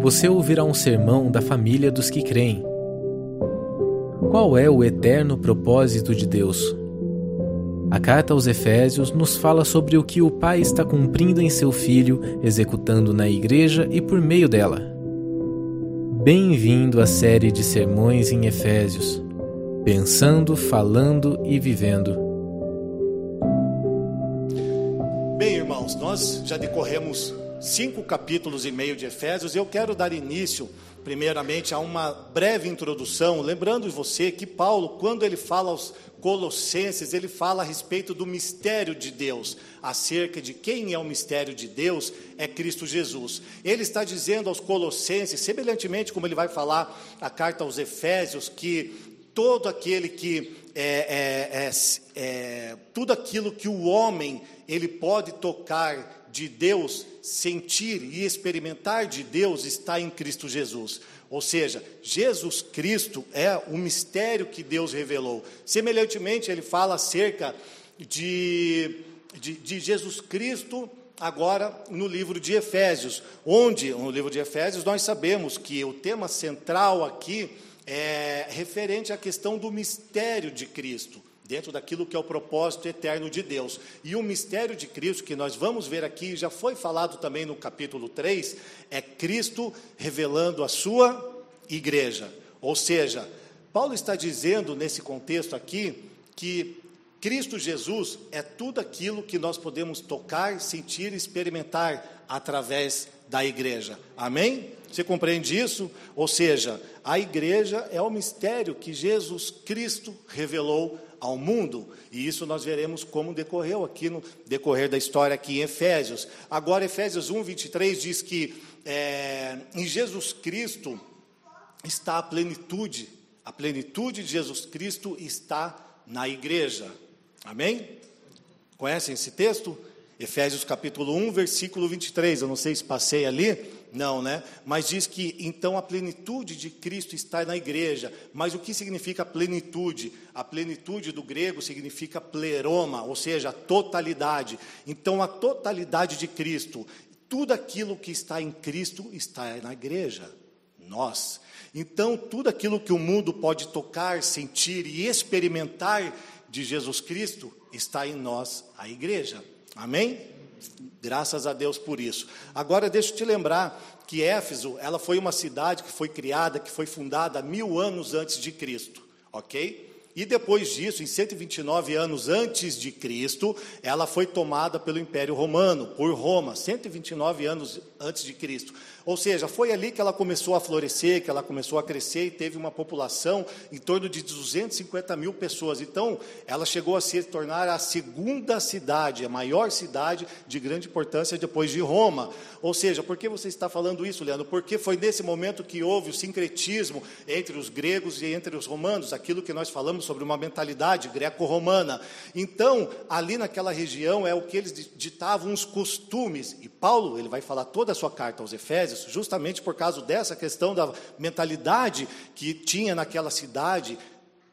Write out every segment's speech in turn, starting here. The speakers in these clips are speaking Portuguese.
você ouvirá um sermão da família dos que creem. Qual é o eterno propósito de Deus? A carta aos Efésios nos fala sobre o que o Pai está cumprindo em seu Filho, executando na Igreja e por meio dela. Bem-vindo à série de sermões em Efésios, pensando, falando e vivendo. Bem, irmãos, nós já decorremos cinco capítulos e meio de Efésios. Eu quero dar início, primeiramente, a uma breve introdução, lembrando você que Paulo, quando ele fala aos Colossenses, ele fala a respeito do mistério de Deus, acerca de quem é o mistério de Deus, é Cristo Jesus. Ele está dizendo aos Colossenses, semelhantemente como ele vai falar a carta aos Efésios, que todo aquele que é, é, é, é tudo aquilo que o homem ele pode tocar de Deus, sentir e experimentar de Deus está em Cristo Jesus. Ou seja, Jesus Cristo é o mistério que Deus revelou. Semelhantemente, ele fala acerca de, de, de Jesus Cristo agora no livro de Efésios, onde, no livro de Efésios, nós sabemos que o tema central aqui é referente à questão do mistério de Cristo dentro daquilo que é o propósito eterno de Deus. E o mistério de Cristo, que nós vamos ver aqui, já foi falado também no capítulo 3, é Cristo revelando a sua igreja. Ou seja, Paulo está dizendo nesse contexto aqui que Cristo Jesus é tudo aquilo que nós podemos tocar, sentir e experimentar através da igreja. Amém? Você compreende isso? Ou seja, a igreja é o mistério que Jesus Cristo revelou ao mundo, e isso nós veremos como decorreu aqui no decorrer da história aqui em Efésios. Agora, Efésios 1, 23 diz que é, em Jesus Cristo está a plenitude, a plenitude de Jesus Cristo está na igreja. Amém? Conhecem esse texto? Efésios capítulo 1, versículo 23. Eu não sei se passei ali. Não, né? Mas diz que então a plenitude de Cristo está na igreja. Mas o que significa plenitude? A plenitude do grego significa pleroma, ou seja, totalidade. Então a totalidade de Cristo, tudo aquilo que está em Cristo está na igreja. Nós. Então tudo aquilo que o mundo pode tocar, sentir e experimentar de Jesus Cristo está em nós, a igreja. Amém? Graças a Deus por isso. Agora deixa eu te lembrar que Éfeso, ela foi uma cidade que foi criada, que foi fundada mil anos antes de Cristo, ok? E depois disso, em 129 anos antes de Cristo, ela foi tomada pelo Império Romano, por Roma, 129 anos antes de Cristo. Ou seja, foi ali que ela começou a florescer, que ela começou a crescer e teve uma população em torno de 250 mil pessoas. Então, ela chegou a se tornar a segunda cidade, a maior cidade de grande importância depois de Roma. Ou seja, por que você está falando isso, Leandro? Porque foi nesse momento que houve o sincretismo entre os gregos e entre os romanos, aquilo que nós falamos sobre uma mentalidade greco-romana. Então, ali naquela região é o que eles ditavam os costumes. E Paulo, ele vai falar toda a sua carta aos Efésios justamente por causa dessa questão da mentalidade que tinha naquela cidade,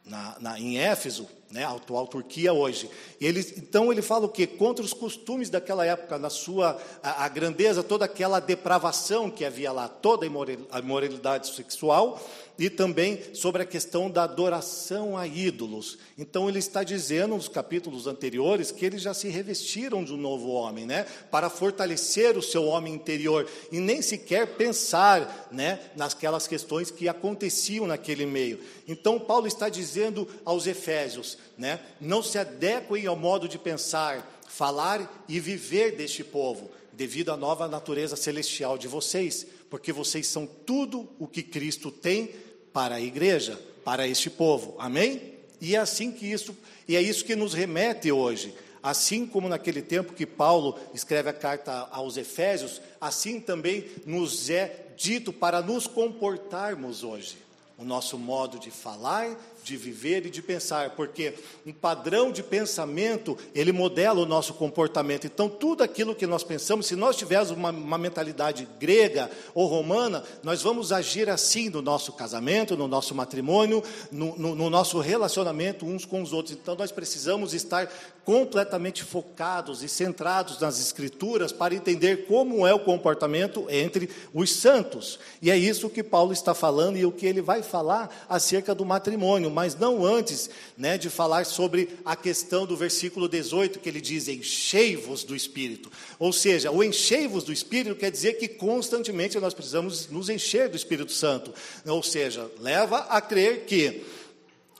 na, na, em Éfeso, né, a atual Turquia hoje. Ele, então ele fala o que? Contra os costumes daquela época, na sua a, a, grandeza, toda aquela depravação que havia lá, toda a imoralidade sexual, e também sobre a questão da adoração a ídolos. Então ele está dizendo nos capítulos anteriores que eles já se revestiram de um novo homem, né, para fortalecer o seu homem interior e nem sequer pensar, né, nasquelas questões que aconteciam naquele meio. Então Paulo está dizendo aos Efésios, né, não se adequem ao modo de pensar, falar e viver deste povo, devido à nova natureza celestial de vocês, porque vocês são tudo o que Cristo tem para a igreja, para este povo. Amém? E é assim que isso, e é isso que nos remete hoje. Assim como naquele tempo que Paulo escreve a carta aos Efésios, assim também nos é dito para nos comportarmos hoje. O nosso modo de falar, de viver e de pensar, porque um padrão de pensamento, ele modela o nosso comportamento. Então, tudo aquilo que nós pensamos, se nós tivermos uma, uma mentalidade grega ou romana, nós vamos agir assim no nosso casamento, no nosso matrimônio, no, no, no nosso relacionamento uns com os outros. Então, nós precisamos estar completamente focados e centrados nas Escrituras para entender como é o comportamento entre os santos. E é isso que Paulo está falando e o que ele vai falar acerca do matrimônio mas não antes né, de falar sobre a questão do versículo 18, que ele diz: enchei-vos do Espírito. Ou seja, o enchei-vos do Espírito quer dizer que constantemente nós precisamos nos encher do Espírito Santo. Ou seja, leva a crer que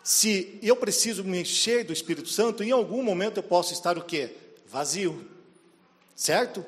se eu preciso me encher do Espírito Santo, em algum momento eu posso estar o quê? Vazio. Certo?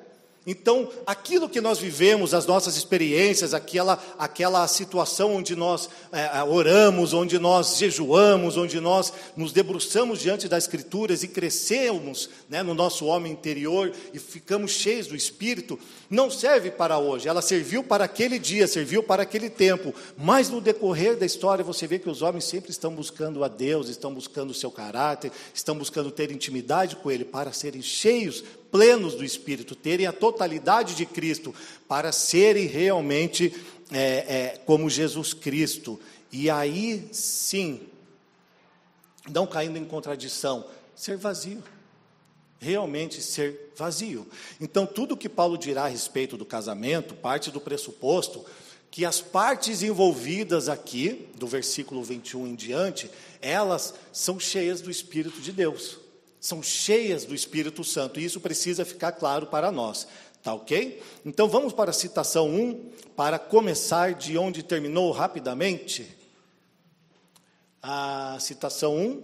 Então, aquilo que nós vivemos, as nossas experiências, aquela, aquela situação onde nós é, é, oramos, onde nós jejuamos, onde nós nos debruçamos diante das Escrituras e crescemos né, no nosso homem interior e ficamos cheios do Espírito, não serve para hoje. Ela serviu para aquele dia, serviu para aquele tempo, mas no decorrer da história você vê que os homens sempre estão buscando a Deus, estão buscando o seu caráter, estão buscando ter intimidade com Ele para serem cheios plenos do Espírito, terem a totalidade de Cristo, para serem realmente é, é, como Jesus Cristo. E aí sim, não caindo em contradição, ser vazio. Realmente ser vazio. Então, tudo que Paulo dirá a respeito do casamento parte do pressuposto que as partes envolvidas aqui, do versículo 21 em diante, elas são cheias do Espírito de Deus são cheias do Espírito Santo, e isso precisa ficar claro para nós. Tá ok? Então vamos para a citação 1, para começar de onde terminou rapidamente. A citação 1.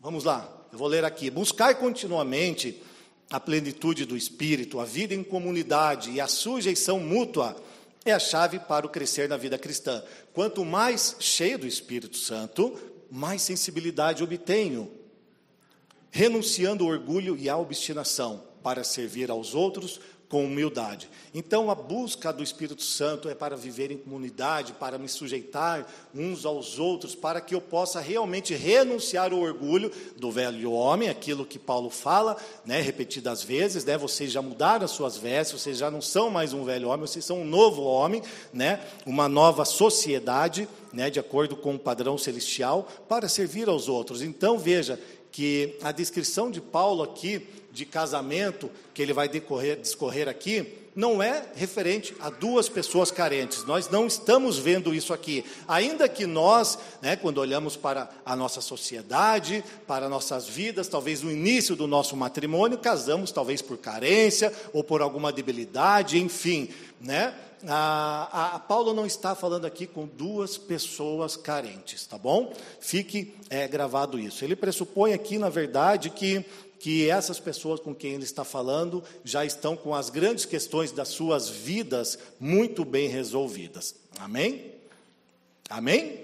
Vamos lá, eu vou ler aqui. Buscar continuamente a plenitude do Espírito, a vida em comunidade e a sujeição mútua é a chave para o crescer na vida cristã. Quanto mais cheio do Espírito Santo, mais sensibilidade obtenho, renunciando ao orgulho e à obstinação para servir aos outros com humildade. Então, a busca do Espírito Santo é para viver em comunidade, para me sujeitar uns aos outros, para que eu possa realmente renunciar ao orgulho do velho homem, aquilo que Paulo fala, né, repetidas vezes, né, vocês já mudaram as suas vestes, vocês já não são mais um velho homem, vocês são um novo homem, né, uma nova sociedade, né, de acordo com o padrão celestial, para servir aos outros. Então, veja que a descrição de Paulo aqui de casamento que ele vai decorrer, discorrer aqui não é referente a duas pessoas carentes. Nós não estamos vendo isso aqui. Ainda que nós, né, quando olhamos para a nossa sociedade, para nossas vidas, talvez no início do nosso matrimônio, casamos talvez por carência ou por alguma debilidade, enfim, né? A, a, Paulo não está falando aqui com duas pessoas carentes, tá bom? Fique é, gravado isso. Ele pressupõe aqui, na verdade, que que essas pessoas com quem ele está falando já estão com as grandes questões das suas vidas muito bem resolvidas. Amém? Amém?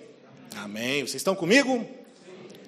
Amém. Vocês estão comigo?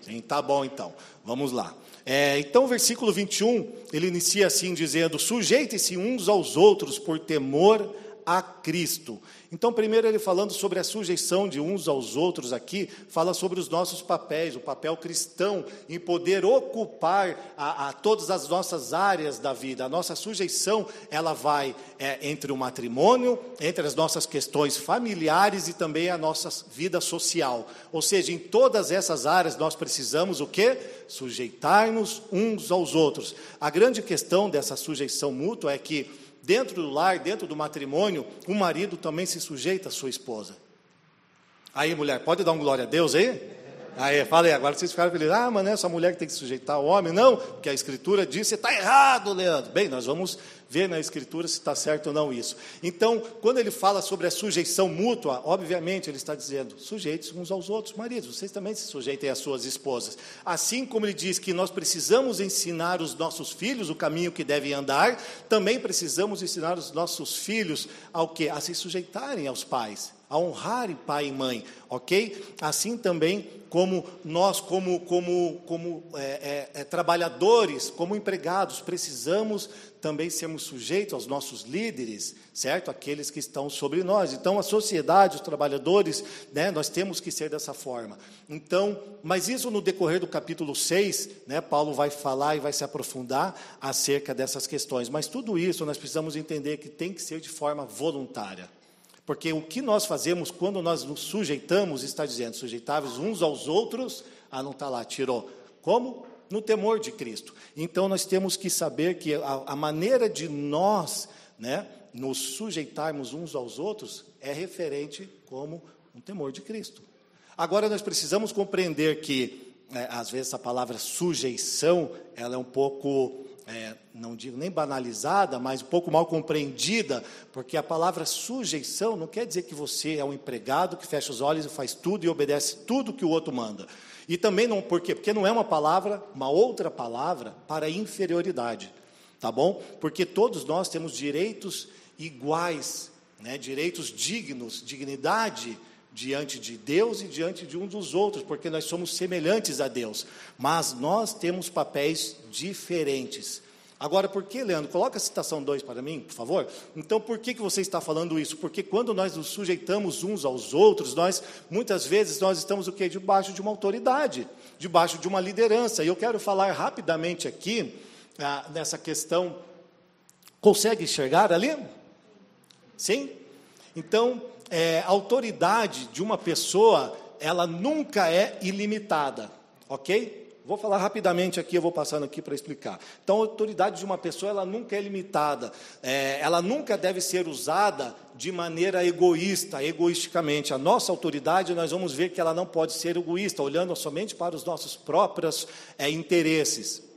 Sim, Sim tá bom então. Vamos lá. É, então, o versículo 21, ele inicia assim, dizendo: Sujeitem-se uns aos outros por temor a Cristo. Então, primeiro ele falando sobre a sujeição de uns aos outros aqui, fala sobre os nossos papéis, o papel cristão em poder ocupar a, a todas as nossas áreas da vida. A nossa sujeição, ela vai é, entre o matrimônio, entre as nossas questões familiares e também a nossa vida social. Ou seja, em todas essas áreas nós precisamos o quê? Sujeitar-nos uns aos outros. A grande questão dessa sujeição mútua é que dentro do lar, dentro do matrimônio, o marido também se sujeita à sua esposa. Aí, mulher, pode dar um glória a Deus aí? Aí, falei, agora vocês ficaram felizes. Ah, mas não é essa mulher que tem que sujeitar ao homem. Não, porque a Escritura diz, você está errado, Leandro. Bem, nós vamos ver na Escritura se está certo ou não isso. Então, quando ele fala sobre a sujeição mútua, obviamente ele está dizendo, sujeitos uns aos outros, maridos, vocês também se sujeitem às suas esposas. Assim como ele diz que nós precisamos ensinar os nossos filhos o caminho que devem andar, também precisamos ensinar os nossos filhos ao que? A se sujeitarem aos pais a honrarem pai e mãe, ok? Assim também como nós, como, como, como é, é, é, trabalhadores, como empregados, precisamos também sermos sujeitos aos nossos líderes, certo? Aqueles que estão sobre nós. Então, a sociedade, os trabalhadores, né, nós temos que ser dessa forma. Então, mas isso no decorrer do capítulo 6, né, Paulo vai falar e vai se aprofundar acerca dessas questões. Mas tudo isso nós precisamos entender que tem que ser de forma voluntária. Porque o que nós fazemos quando nós nos sujeitamos, está dizendo, sujeitáveis uns aos outros, ah, não está lá, tirou. Como? No temor de Cristo. Então nós temos que saber que a, a maneira de nós né, nos sujeitarmos uns aos outros é referente como um temor de Cristo. Agora nós precisamos compreender que, é, às vezes, a palavra sujeição ela é um pouco é, não digo nem banalizada, mas um pouco mal compreendida, porque a palavra sujeição não quer dizer que você é um empregado que fecha os olhos e faz tudo e obedece tudo que o outro manda. E também não, por quê? Porque não é uma palavra, uma outra palavra para inferioridade, tá bom? Porque todos nós temos direitos iguais, né? direitos dignos, dignidade diante de Deus e diante de um dos outros, porque nós somos semelhantes a Deus, mas nós temos papéis diferentes. Agora, por que, Leandro? Coloca a citação 2 para mim, por favor. Então, por que, que você está falando isso? Porque quando nós nos sujeitamos uns aos outros, nós, muitas vezes, nós estamos o quê? Debaixo de uma autoridade, debaixo de uma liderança. E eu quero falar rapidamente aqui, ah, nessa questão. Consegue enxergar ali? Sim? Então, é, a autoridade de uma pessoa, ela nunca é ilimitada, ok? Vou falar rapidamente aqui, eu vou passando aqui para explicar. Então, a autoridade de uma pessoa, ela nunca é limitada, é, ela nunca deve ser usada de maneira egoísta, egoisticamente. A nossa autoridade, nós vamos ver que ela não pode ser egoísta, olhando somente para os nossos próprios é, interesses.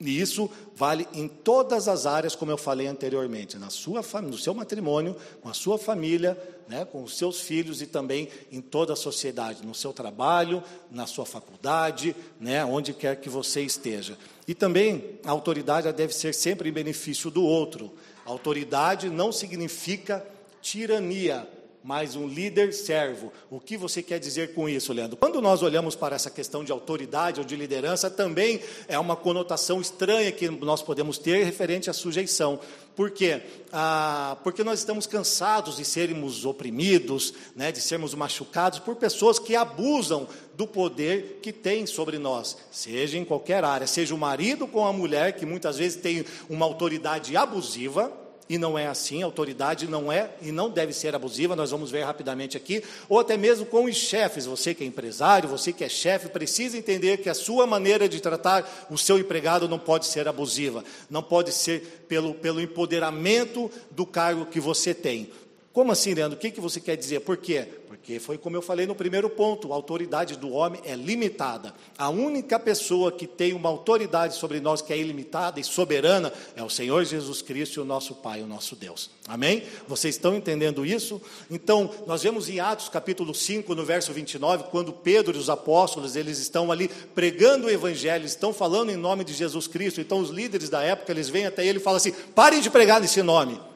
E isso vale em todas as áreas, como eu falei anteriormente, na sua no seu matrimônio, com a sua família, né, com os seus filhos e também em toda a sociedade, no seu trabalho, na sua faculdade, né, onde quer que você esteja. E também a autoridade deve ser sempre em benefício do outro. Autoridade não significa tirania, mas um líder servo. O que você quer dizer com isso, Leandro? Quando nós olhamos para essa questão de autoridade ou de liderança, também é uma conotação estranha que nós podemos ter referente à sujeição. Por quê? Ah, porque nós estamos cansados de sermos oprimidos, né, de sermos machucados por pessoas que abusam do poder que tem sobre nós, seja em qualquer área, seja o marido com a mulher, que muitas vezes tem uma autoridade abusiva, e não é assim, a autoridade não é e não deve ser abusiva, nós vamos ver rapidamente aqui, ou até mesmo com os chefes, você que é empresário, você que é chefe, precisa entender que a sua maneira de tratar o seu empregado não pode ser abusiva, não pode ser pelo, pelo empoderamento do cargo que você tem. Como assim, Leandro? O que, que você quer dizer? Por quê? Porque foi como eu falei no primeiro ponto: a autoridade do homem é limitada. A única pessoa que tem uma autoridade sobre nós que é ilimitada e soberana é o Senhor Jesus Cristo o nosso Pai, o nosso Deus. Amém? Vocês estão entendendo isso? Então, nós vemos em Atos capítulo 5, no verso 29, quando Pedro e os apóstolos, eles estão ali pregando o evangelho, estão falando em nome de Jesus Cristo. Então, os líderes da época, eles vêm até ele e falam assim: parem de pregar nesse nome.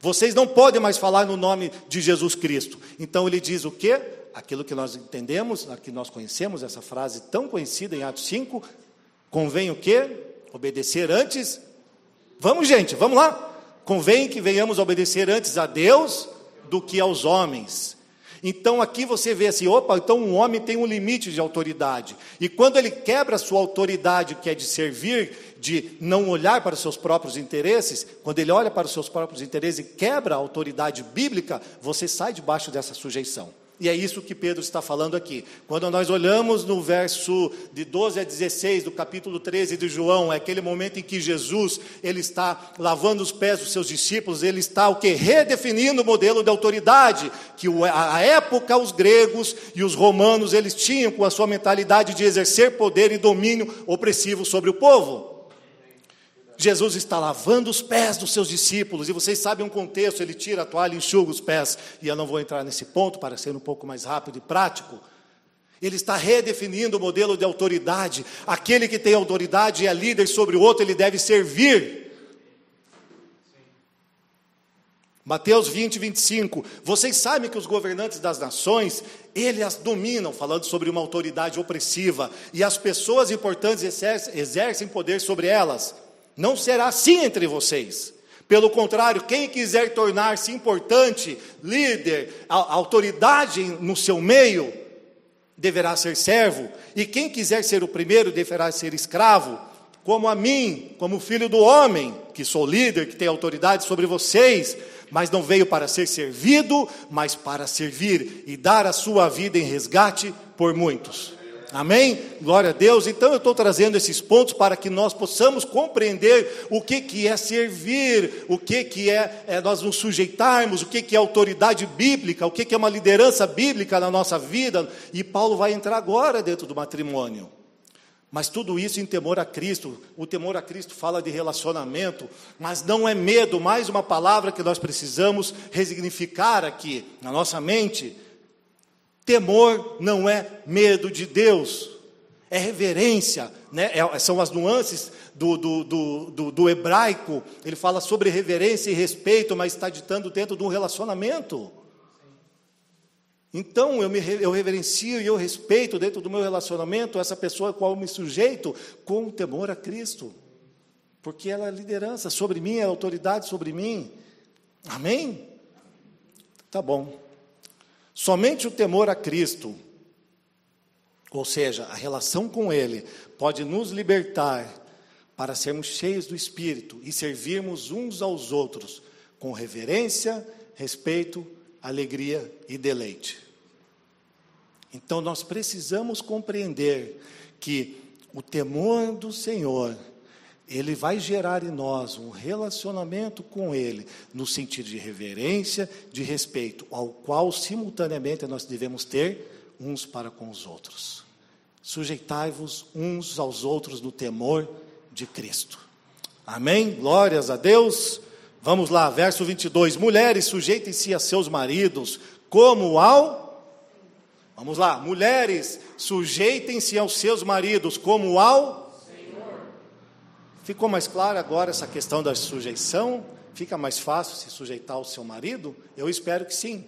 Vocês não podem mais falar no nome de Jesus Cristo. Então ele diz o quê? Aquilo que nós entendemos, que nós conhecemos, essa frase tão conhecida em Atos 5, convém o quê? Obedecer antes. Vamos, gente, vamos lá. Convém que venhamos obedecer antes a Deus do que aos homens. Então aqui você vê assim, opa, então um homem tem um limite de autoridade. E quando ele quebra a sua autoridade, que é de servir, de não olhar para os seus próprios interesses, quando ele olha para os seus próprios interesses e quebra a autoridade bíblica, você sai debaixo dessa sujeição. E é isso que Pedro está falando aqui. Quando nós olhamos no verso de 12 a 16 do capítulo 13 de João, é aquele momento em que Jesus, ele está lavando os pés dos seus discípulos, ele está o que redefinindo o modelo de autoridade que a época os gregos e os romanos eles tinham com a sua mentalidade de exercer poder e domínio opressivo sobre o povo. Jesus está lavando os pés dos seus discípulos, e vocês sabem um contexto: ele tira a toalha e enxuga os pés, e eu não vou entrar nesse ponto para ser um pouco mais rápido e prático. Ele está redefinindo o modelo de autoridade. Aquele que tem autoridade e é líder sobre o outro, ele deve servir. Mateus 20, 25. Vocês sabem que os governantes das nações, eles as dominam, falando sobre uma autoridade opressiva, e as pessoas importantes exercem poder sobre elas. Não será assim entre vocês. Pelo contrário, quem quiser tornar-se importante, líder, autoridade no seu meio, deverá ser servo, e quem quiser ser o primeiro deverá ser escravo, como a mim, como filho do homem, que sou líder, que tem autoridade sobre vocês, mas não veio para ser servido, mas para servir e dar a sua vida em resgate por muitos. Amém? Glória a Deus. Então eu estou trazendo esses pontos para que nós possamos compreender o que, que é servir, o que, que é, é nós nos sujeitarmos, o que, que é autoridade bíblica, o que, que é uma liderança bíblica na nossa vida. E Paulo vai entrar agora dentro do matrimônio. Mas tudo isso em temor a Cristo. O temor a Cristo fala de relacionamento, mas não é medo, mais uma palavra que nós precisamos resignificar aqui na nossa mente Temor não é medo de Deus, é reverência, né? É, são as nuances do, do, do, do, hebraico. Ele fala sobre reverência e respeito, mas está ditando dentro de um relacionamento. Então eu, me, eu reverencio e eu respeito dentro do meu relacionamento essa pessoa a qual eu me sujeito com temor a Cristo, porque ela é liderança sobre mim, é autoridade sobre mim. Amém? Tá bom. Somente o temor a Cristo, ou seja, a relação com Ele, pode nos libertar para sermos cheios do Espírito e servirmos uns aos outros com reverência, respeito, alegria e deleite. Então nós precisamos compreender que o temor do Senhor ele vai gerar em nós um relacionamento com Ele, no sentido de reverência, de respeito, ao qual simultaneamente nós devemos ter uns para com os outros. Sujeitai-vos uns aos outros no temor de Cristo. Amém? Glórias a Deus. Vamos lá, verso 22. Mulheres, sujeitem-se a seus maridos, como ao. Vamos lá, mulheres, sujeitem-se aos seus maridos, como ao Ficou mais clara agora essa questão da sujeição? Fica mais fácil se sujeitar ao seu marido? Eu espero que sim.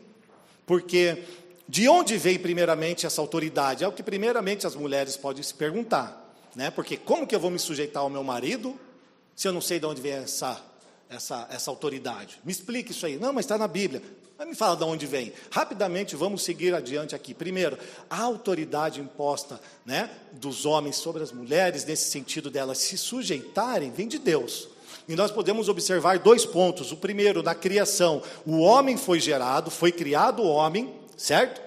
Porque de onde vem primeiramente essa autoridade? É o que primeiramente as mulheres podem se perguntar, né? Porque como que eu vou me sujeitar ao meu marido se eu não sei de onde vem essa essa, essa autoridade? Me explique isso aí. Não, mas está na Bíblia. Mas me fala de onde vem. Rapidamente vamos seguir adiante aqui. Primeiro, a autoridade imposta né, dos homens sobre as mulheres, nesse sentido delas se sujeitarem, vem de Deus. E nós podemos observar dois pontos. O primeiro, na criação, o homem foi gerado, foi criado o homem, certo?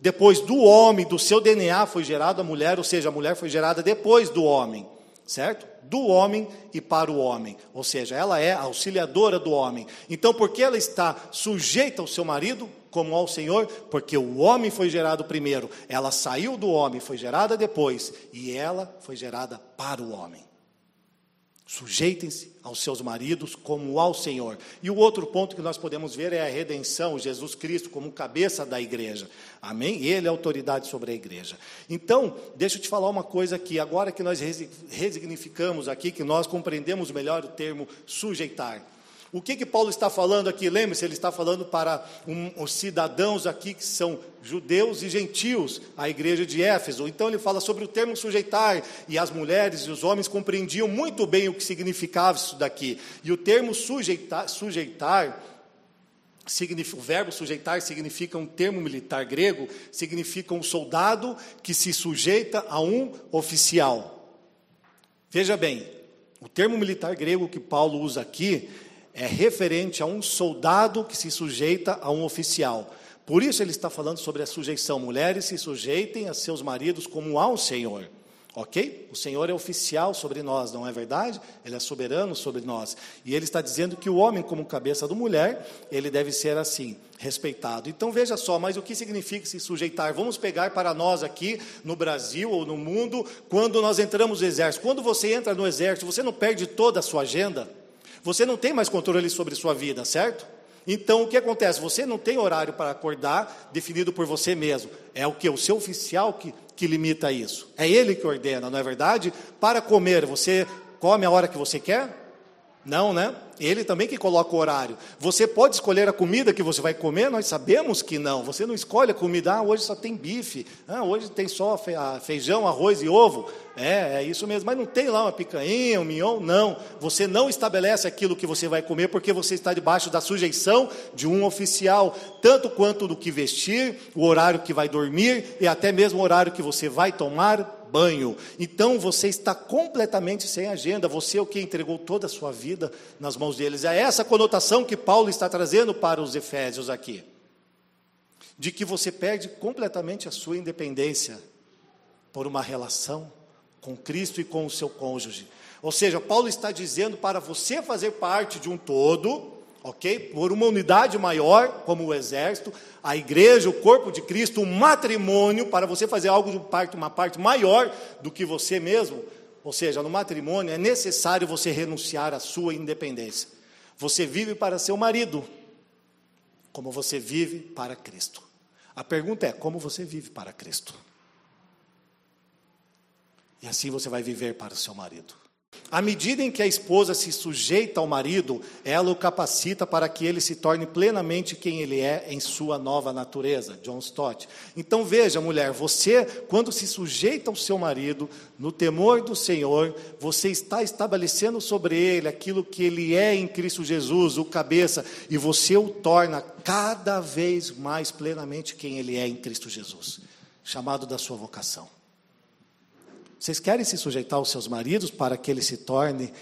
Depois do homem, do seu DNA, foi gerado a mulher, ou seja, a mulher foi gerada depois do homem, certo? do homem e para o homem, ou seja, ela é auxiliadora do homem. Então, por que ela está sujeita ao seu marido como ao Senhor? Porque o homem foi gerado primeiro, ela saiu do homem, foi gerada depois, e ela foi gerada para o homem. Sujeitem-se aos seus maridos como ao Senhor. E o outro ponto que nós podemos ver é a redenção, Jesus Cristo como cabeça da igreja. Amém? Ele é autoridade sobre a igreja. Então, deixa eu te falar uma coisa aqui. Agora que nós resignificamos aqui, que nós compreendemos melhor o termo sujeitar. O que, que Paulo está falando aqui? Lembre-se, ele está falando para um, os cidadãos aqui que são judeus e gentios, a igreja de Éfeso. Então ele fala sobre o termo sujeitar, e as mulheres e os homens compreendiam muito bem o que significava isso daqui. E o termo sujeitar, sujeitar o verbo sujeitar significa um termo militar grego, significa um soldado que se sujeita a um oficial. Veja bem, o termo militar grego que Paulo usa aqui é referente a um soldado que se sujeita a um oficial. Por isso ele está falando sobre a sujeição. Mulheres se sujeitem a seus maridos como ao Senhor. Ok? O Senhor é oficial sobre nós, não é verdade? Ele é soberano sobre nós. E ele está dizendo que o homem, como cabeça do mulher, ele deve ser assim, respeitado. Então veja só, mas o que significa se sujeitar? Vamos pegar para nós aqui no Brasil ou no mundo, quando nós entramos no exército. Quando você entra no exército, você não perde toda a sua agenda? Você não tem mais controle sobre sua vida, certo? Então o que acontece? Você não tem horário para acordar definido por você mesmo. É o que? O seu oficial que, que limita isso. É ele que ordena, não é verdade? Para comer, você come a hora que você quer? Não, né? Ele também que coloca o horário. Você pode escolher a comida que você vai comer? Nós sabemos que não. Você não escolhe a comida. Ah, hoje só tem bife. Ah, hoje tem só feijão, arroz e ovo. É, é isso mesmo. Mas não tem lá uma picanha, um mignon? Não. Você não estabelece aquilo que você vai comer porque você está debaixo da sujeição de um oficial, tanto quanto do que vestir, o horário que vai dormir e até mesmo o horário que você vai tomar banho. Então você está completamente sem agenda, você é o que entregou toda a sua vida nas mãos deles. É essa conotação que Paulo está trazendo para os Efésios aqui. De que você perde completamente a sua independência por uma relação com Cristo e com o seu cônjuge. Ou seja, Paulo está dizendo para você fazer parte de um todo, ok? Por uma unidade maior, como o exército, a igreja, o corpo de Cristo, o matrimônio, para você fazer algo de parte, uma parte maior do que você mesmo. Ou seja, no matrimônio é necessário você renunciar à sua independência. Você vive para seu marido, como você vive para Cristo. A pergunta é: como você vive para Cristo? E assim você vai viver para o seu marido. À medida em que a esposa se sujeita ao marido, ela o capacita para que ele se torne plenamente quem ele é em sua nova natureza. John Stott. Então veja, mulher, você, quando se sujeita ao seu marido, no temor do Senhor, você está estabelecendo sobre ele aquilo que ele é em Cristo Jesus, o cabeça, e você o torna cada vez mais plenamente quem ele é em Cristo Jesus, chamado da sua vocação. Vocês querem se sujeitar aos seus maridos para que ele se torne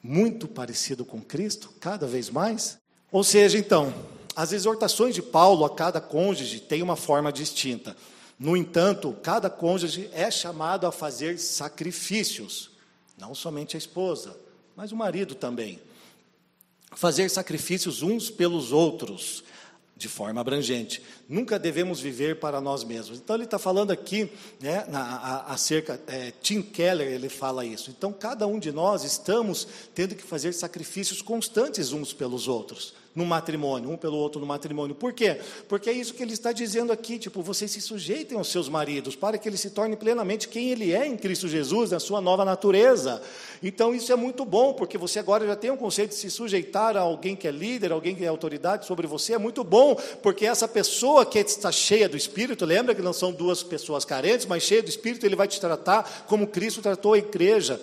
muito parecido com Cristo, cada vez mais? Ou seja, então, as exortações de Paulo a cada cônjuge têm uma forma distinta. No entanto, cada cônjuge é chamado a fazer sacrifícios, não somente a esposa, mas o marido também. Fazer sacrifícios uns pelos outros, de forma abrangente. Nunca devemos viver para nós mesmos. Então, ele está falando aqui né, na, acerca, é, Tim Keller, ele fala isso. Então, cada um de nós estamos tendo que fazer sacrifícios constantes uns pelos outros no matrimônio, um pelo outro no matrimônio. Por quê? Porque é isso que ele está dizendo aqui, tipo, vocês se sujeitem aos seus maridos para que ele se torne plenamente quem ele é em Cristo Jesus, na sua nova natureza. Então isso é muito bom, porque você agora já tem um conceito de se sujeitar a alguém que é líder, alguém que é autoridade sobre você, é muito bom, porque essa pessoa que está cheia do Espírito, lembra que não são duas pessoas carentes, mas cheia do Espírito, ele vai te tratar como Cristo tratou a igreja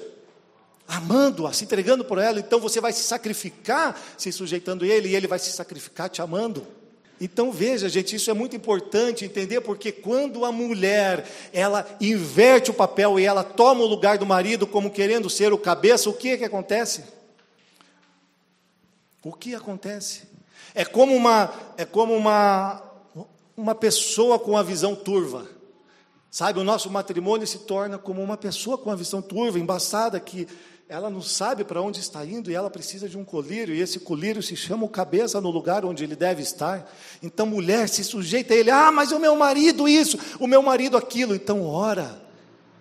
amando-a, se entregando por ela, então você vai se sacrificar se sujeitando a Ele, e Ele vai se sacrificar te amando. Então veja, gente, isso é muito importante entender, porque quando a mulher ela inverte o papel e ela toma o lugar do marido como querendo ser o cabeça, o que é que acontece? O que acontece? É como uma é como uma uma pessoa com a visão turva. Sabe, o nosso matrimônio se torna como uma pessoa com a visão turva, embaçada, que ela não sabe para onde está indo e ela precisa de um colírio, e esse colírio se chama o cabeça no lugar onde ele deve estar. Então, mulher, se sujeita a ele: ah, mas o meu marido isso, o meu marido aquilo. Então, ora,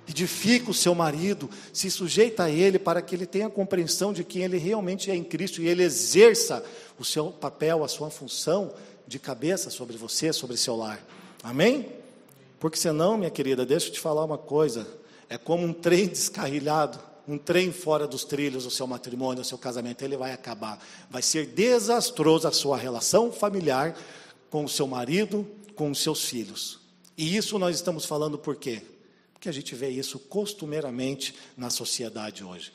edifica o seu marido, se sujeita a ele para que ele tenha compreensão de quem ele realmente é em Cristo e ele exerça o seu papel, a sua função de cabeça sobre você, sobre seu lar. Amém? Porque senão, minha querida, deixa eu te falar uma coisa: é como um trem descarrilhado um trem fora dos trilhos, o seu matrimônio, o seu casamento, ele vai acabar. Vai ser desastroso a sua relação familiar com o seu marido, com os seus filhos. E isso nós estamos falando por quê? Porque a gente vê isso costumeiramente na sociedade hoje.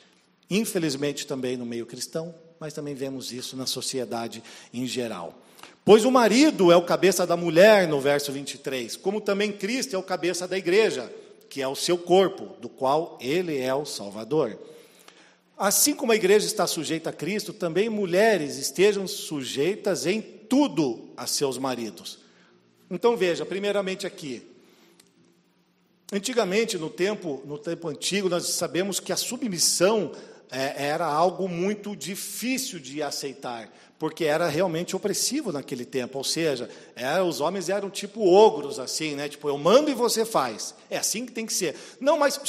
Infelizmente também no meio cristão, mas também vemos isso na sociedade em geral. Pois o marido é o cabeça da mulher, no verso 23, como também Cristo é o cabeça da igreja que é o seu corpo, do qual ele é o Salvador. Assim como a igreja está sujeita a Cristo, também mulheres estejam sujeitas em tudo a seus maridos. Então veja, primeiramente aqui, antigamente no tempo, no tempo antigo, nós sabemos que a submissão é, era algo muito difícil de aceitar, porque era realmente opressivo naquele tempo. Ou seja, é, os homens eram tipo ogros, assim, né? Tipo, eu mando e você faz. É assim que tem que ser. Não, mas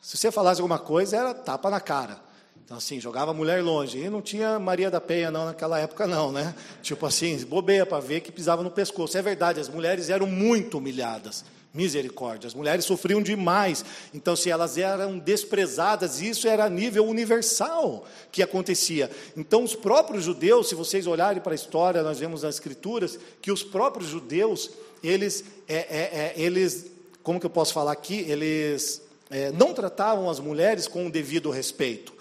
se você falasse alguma coisa, era tapa na cara. Então, assim, jogava a mulher longe. E não tinha Maria da Penha, não, naquela época, não, né? Tipo assim, bobeia para ver que pisava no pescoço. É verdade, as mulheres eram muito humilhadas. Misericórdia. As mulheres sofriam demais. Então, se elas eram desprezadas, isso era a nível universal que acontecia. Então, os próprios judeus, se vocês olharem para a história, nós vemos nas escrituras que os próprios judeus, eles, é, é, é, eles como que eu posso falar aqui? Eles é, não tratavam as mulheres com o devido respeito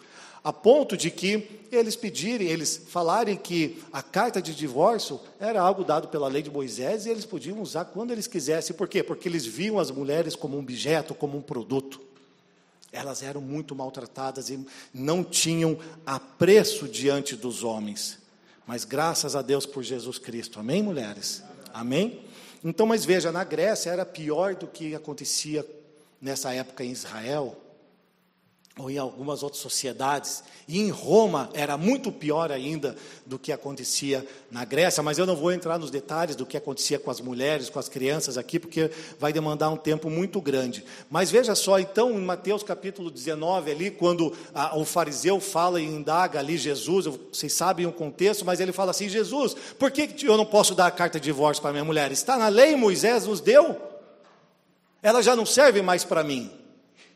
a ponto de que eles pedirem, eles falarem que a carta de divórcio era algo dado pela lei de Moisés e eles podiam usar quando eles quisessem. Por quê? Porque eles viam as mulheres como um objeto, como um produto. Elas eram muito maltratadas e não tinham apreço diante dos homens. Mas graças a Deus por Jesus Cristo. Amém, mulheres? Amém? Então, mas veja, na Grécia era pior do que acontecia nessa época em Israel ou em algumas outras sociedades. E em Roma era muito pior ainda do que acontecia na Grécia, mas eu não vou entrar nos detalhes do que acontecia com as mulheres, com as crianças aqui, porque vai demandar um tempo muito grande. Mas veja só, então, em Mateus capítulo 19, ali, quando a, o fariseu fala e indaga ali Jesus, vocês sabem o contexto, mas ele fala assim: Jesus, por que eu não posso dar a carta de divórcio para minha mulher? Está na lei, Moisés nos deu. Ela já não serve mais para mim.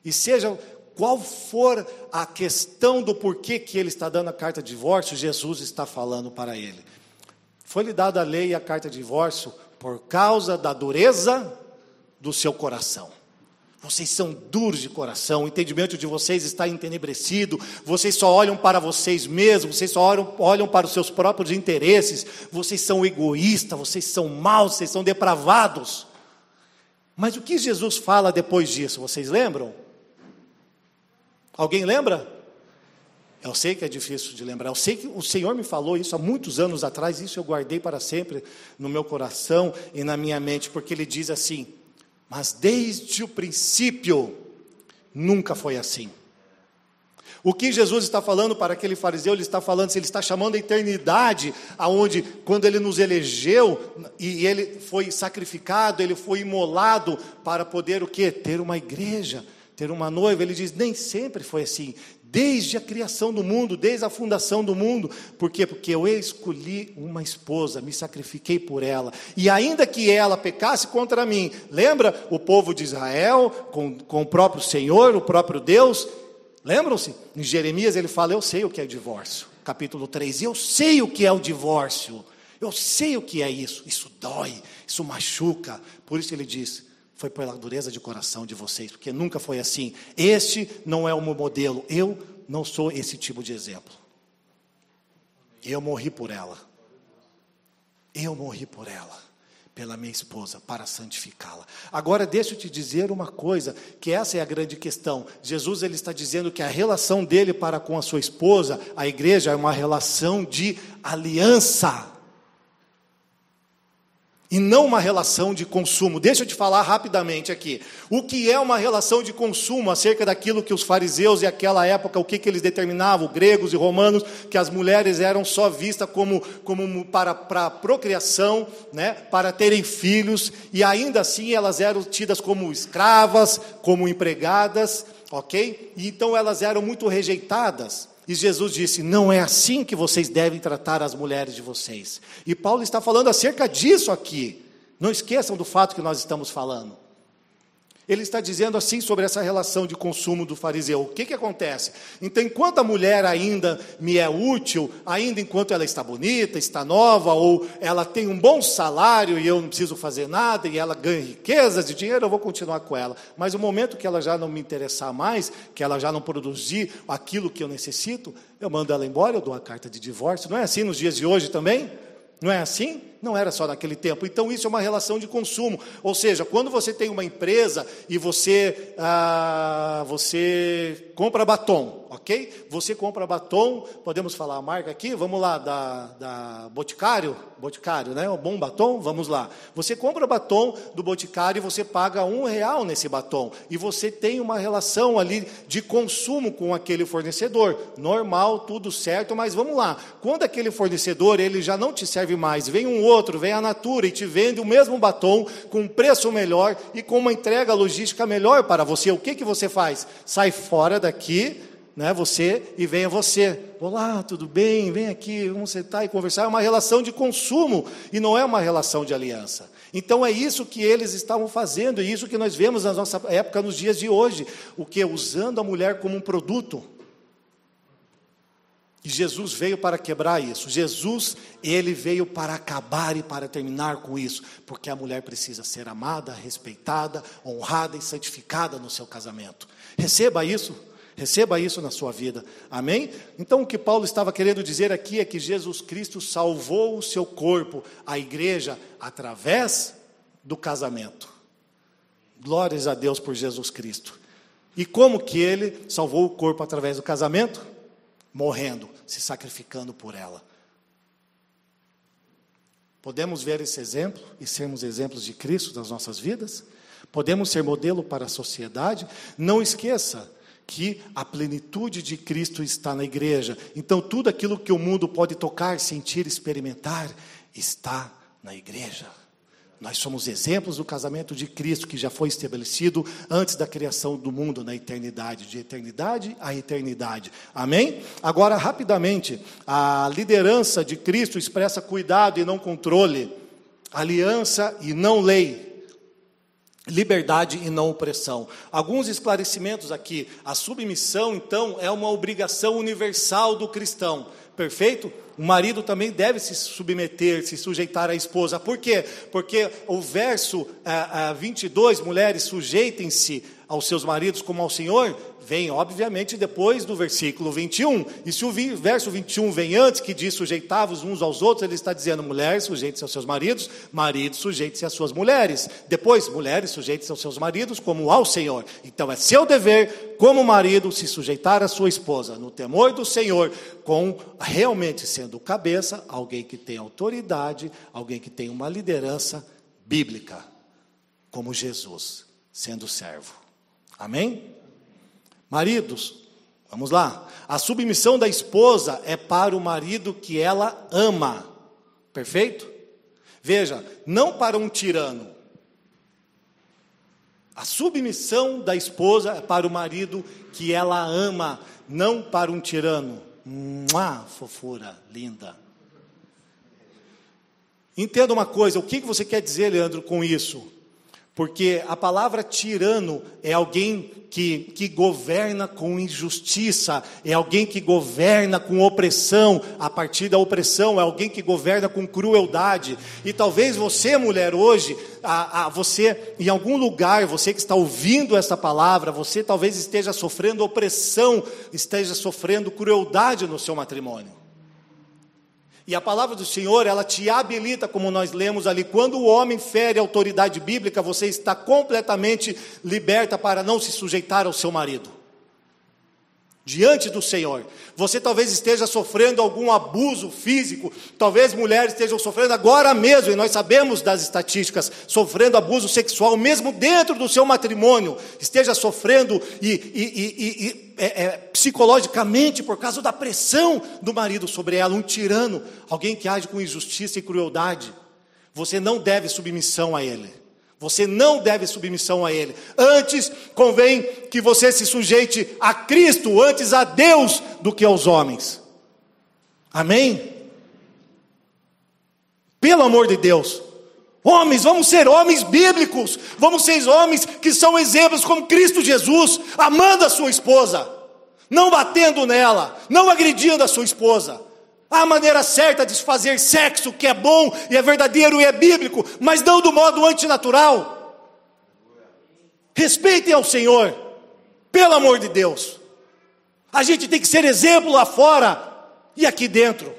E seja qual for a questão do porquê que ele está dando a carta de divórcio, Jesus está falando para ele. Foi-lhe dada a lei e a carta de divórcio por causa da dureza do seu coração. Vocês são duros de coração, o entendimento de vocês está entenebrecido, vocês só olham para vocês mesmos, vocês só olham, olham para os seus próprios interesses, vocês são egoístas, vocês são maus, vocês são depravados. Mas o que Jesus fala depois disso, vocês lembram? Alguém lembra? Eu sei que é difícil de lembrar. Eu sei que o Senhor me falou isso há muitos anos atrás, isso eu guardei para sempre no meu coração e na minha mente, porque ele diz assim: Mas desde o princípio nunca foi assim. O que Jesus está falando para aquele fariseu, ele está falando, ele está chamando a eternidade, aonde quando ele nos elegeu e ele foi sacrificado, ele foi imolado para poder o quê? Ter uma igreja ter uma noiva, ele diz: nem sempre foi assim, desde a criação do mundo, desde a fundação do mundo. Por quê? Porque eu escolhi uma esposa, me sacrifiquei por ela, e ainda que ela pecasse contra mim, lembra o povo de Israel, com, com o próprio Senhor, o próprio Deus? Lembram-se? Em Jeremias ele fala: Eu sei o que é divórcio. Capítulo 3, eu sei o que é o divórcio. Eu sei o que é isso. Isso dói, isso machuca. Por isso ele diz: foi pela dureza de coração de vocês, porque nunca foi assim. Este não é o meu modelo, eu não sou esse tipo de exemplo. Eu morri por ela. Eu morri por ela, pela minha esposa, para santificá-la. Agora deixa eu te dizer uma coisa, que essa é a grande questão. Jesus ele está dizendo que a relação dele para com a sua esposa, a igreja é uma relação de aliança e não uma relação de consumo. Deixa eu te falar rapidamente aqui. O que é uma relação de consumo acerca daquilo que os fariseus e aquela época, o que, que eles determinavam, gregos e romanos, que as mulheres eram só vistas como, como para, para procriação, né, para terem filhos, e ainda assim elas eram tidas como escravas, como empregadas, ok? E então elas eram muito rejeitadas. E Jesus disse: Não é assim que vocês devem tratar as mulheres de vocês. E Paulo está falando acerca disso aqui. Não esqueçam do fato que nós estamos falando. Ele está dizendo assim sobre essa relação de consumo do fariseu. O que, que acontece? Então, enquanto a mulher ainda me é útil, ainda enquanto ela está bonita, está nova, ou ela tem um bom salário e eu não preciso fazer nada, e ela ganha riquezas de dinheiro, eu vou continuar com ela. Mas o momento que ela já não me interessar mais, que ela já não produzir aquilo que eu necessito, eu mando ela embora, eu dou a carta de divórcio. Não é assim nos dias de hoje também? Não é assim? Não era só naquele tempo. Então, isso é uma relação de consumo. Ou seja, quando você tem uma empresa e você, ah, você compra batom, ok? Você compra batom, podemos falar a marca aqui? Vamos lá, da, da Boticário? Boticário, né? O bom batom? Vamos lá. Você compra batom do Boticário e você paga um real nesse batom. E você tem uma relação ali de consumo com aquele fornecedor. Normal, tudo certo, mas vamos lá. Quando aquele fornecedor ele já não te serve mais, vem um outro, vem a Natura e te vende o mesmo batom com um preço melhor e com uma entrega logística melhor para você. O que, que você faz? Sai fora daqui, né, você e venha você. Olá, tudo bem? Vem aqui, vamos sentar e conversar. É uma relação de consumo e não é uma relação de aliança. Então é isso que eles estavam fazendo e isso que nós vemos na nossa época, nos dias de hoje, o que usando a mulher como um produto. E Jesus veio para quebrar isso. Jesus, ele veio para acabar e para terminar com isso, porque a mulher precisa ser amada, respeitada, honrada e santificada no seu casamento. Receba isso. Receba isso na sua vida. Amém? Então o que Paulo estava querendo dizer aqui é que Jesus Cristo salvou o seu corpo, a igreja, através do casamento. Glórias a Deus por Jesus Cristo. E como que ele salvou o corpo através do casamento? Morrendo, se sacrificando por ela. Podemos ver esse exemplo e sermos exemplos de Cristo nas nossas vidas? Podemos ser modelo para a sociedade? Não esqueça, que a plenitude de Cristo está na igreja. Então, tudo aquilo que o mundo pode tocar, sentir, experimentar, está na igreja. Nós somos exemplos do casamento de Cristo que já foi estabelecido antes da criação do mundo na eternidade, de eternidade a eternidade. Amém? Agora, rapidamente, a liderança de Cristo expressa cuidado e não controle, aliança e não lei liberdade e não opressão. Alguns esclarecimentos aqui. A submissão, então, é uma obrigação universal do cristão. Perfeito? O marido também deve se submeter, se sujeitar à esposa. Por quê? Porque o verso ah, ah, 22, mulheres, sujeitem-se aos seus maridos como ao Senhor, vem obviamente depois do versículo 21. E se o verso 21 vem antes, que diz sujeitavos uns aos outros, ele está dizendo mulheres sujeitem-se aos seus maridos, maridos sujeitem-se às suas mulheres. Depois, mulheres sujeitem-se aos seus maridos como ao Senhor. Então é seu dever, como marido, se sujeitar à sua esposa, no temor do Senhor, com realmente sendo cabeça, alguém que tem autoridade, alguém que tem uma liderança bíblica, como Jesus, sendo servo. Amém? Maridos, vamos lá. A submissão da esposa é para o marido que ela ama. Perfeito? Veja, não para um tirano. A submissão da esposa é para o marido que ela ama, não para um tirano. Mua, fofura linda. Entenda uma coisa, o que você quer dizer, Leandro, com isso? Porque a palavra tirano é alguém que, que governa com injustiça, é alguém que governa com opressão, a partir da opressão, é alguém que governa com crueldade. E talvez você, mulher, hoje, a, a, você, em algum lugar, você que está ouvindo essa palavra, você talvez esteja sofrendo opressão, esteja sofrendo crueldade no seu matrimônio. E a palavra do Senhor, ela te habilita, como nós lemos ali, quando o homem fere a autoridade bíblica, você está completamente liberta para não se sujeitar ao seu marido diante do Senhor. Você talvez esteja sofrendo algum abuso físico, talvez mulheres estejam sofrendo agora mesmo, e nós sabemos das estatísticas, sofrendo abuso sexual, mesmo dentro do seu matrimônio, esteja sofrendo e, e, e, é, é, psicologicamente por causa da pressão do marido sobre ela, um tirano, alguém que age com injustiça e crueldade. Você não deve submissão a ele. Você não deve submissão a Ele. Antes, convém que você se sujeite a Cristo, antes a Deus, do que aos homens. Amém? Pelo amor de Deus. Homens, vamos ser homens bíblicos. Vamos ser homens que são exemplos como Cristo Jesus, amando a sua esposa, não batendo nela, não agredindo a sua esposa Há maneira certa de fazer sexo que é bom e é verdadeiro e é bíblico, mas não do modo antinatural. Respeitem ao Senhor, pelo amor de Deus. A gente tem que ser exemplo lá fora e aqui dentro.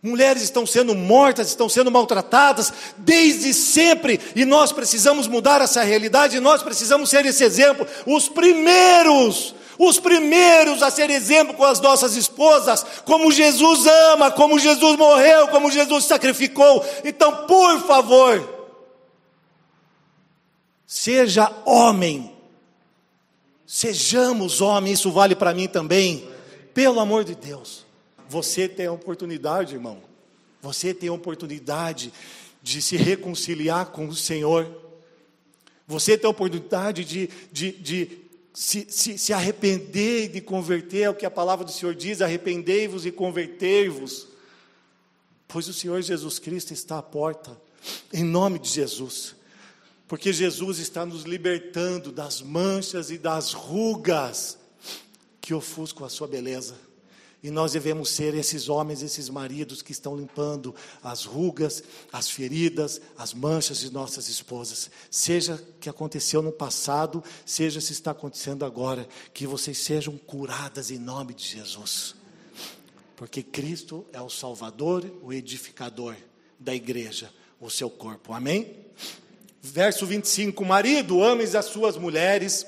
Mulheres estão sendo mortas, estão sendo maltratadas desde sempre, e nós precisamos mudar essa realidade, nós precisamos ser esse exemplo, os primeiros os primeiros a ser exemplo com as nossas esposas, como Jesus ama, como Jesus morreu, como Jesus sacrificou. Então, por favor, seja homem, sejamos homens, isso vale para mim também, pelo amor de Deus. Você tem a oportunidade, irmão, você tem a oportunidade de se reconciliar com o Senhor. Você tem a oportunidade de, de, de se, se, se arrepender de converter, é o que a palavra do Senhor diz: arrependei-vos e convertei-vos, pois o Senhor Jesus Cristo está à porta, em nome de Jesus, porque Jesus está nos libertando das manchas e das rugas que ofuscam a sua beleza. E nós devemos ser esses homens, esses maridos que estão limpando as rugas, as feridas, as manchas de nossas esposas. Seja que aconteceu no passado, seja se está acontecendo agora, que vocês sejam curadas em nome de Jesus. Porque Cristo é o Salvador, o edificador da igreja, o seu corpo. Amém? Verso 25: Marido, ames as suas mulheres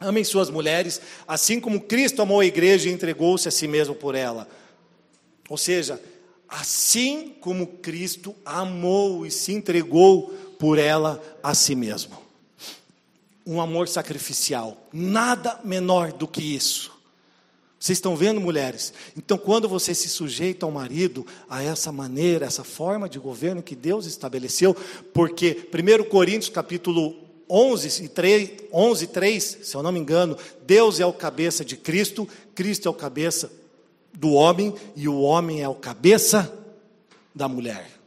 Amem suas mulheres, assim como Cristo amou a igreja e entregou-se a si mesmo por ela. Ou seja, assim como Cristo amou e se entregou por ela a si mesmo. Um amor sacrificial, nada menor do que isso. Vocês estão vendo, mulheres? Então, quando você se sujeita ao marido, a essa maneira, essa forma de governo que Deus estabeleceu, porque 1 Coríntios capítulo 11 e 3, 11, 3, se eu não me engano, Deus é o cabeça de Cristo, Cristo é o cabeça do homem e o homem é o cabeça da mulher.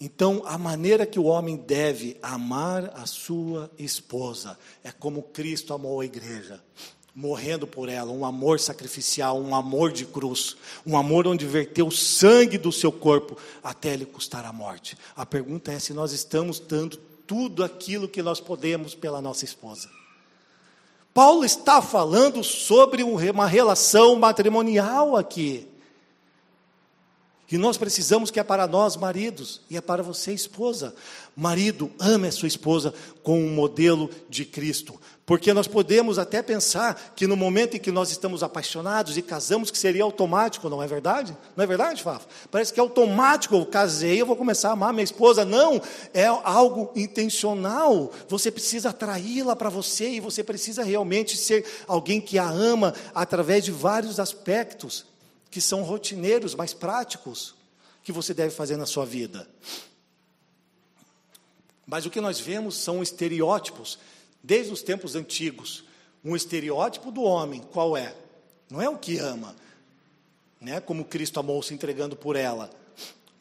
Então, a maneira que o homem deve amar a sua esposa é como Cristo amou a igreja, morrendo por ela, um amor sacrificial, um amor de cruz, um amor onde verteu o sangue do seu corpo até lhe custar a morte. A pergunta é se nós estamos dando tudo aquilo que nós podemos pela nossa esposa. Paulo está falando sobre uma relação matrimonial aqui. E nós precisamos que é para nós, maridos, e é para você, esposa. Marido, ame a sua esposa com um modelo de Cristo. Porque nós podemos até pensar que no momento em que nós estamos apaixonados e casamos, que seria automático, não é verdade? Não é verdade, Fafa? Parece que é automático, eu casei, eu vou começar a amar minha esposa. Não, é algo intencional. Você precisa atraí-la para você e você precisa realmente ser alguém que a ama através de vários aspectos que são rotineiros, mais práticos, que você deve fazer na sua vida. Mas o que nós vemos são estereótipos, desde os tempos antigos. Um estereótipo do homem, qual é? Não é o que ama, né? como Cristo amou se entregando por ela,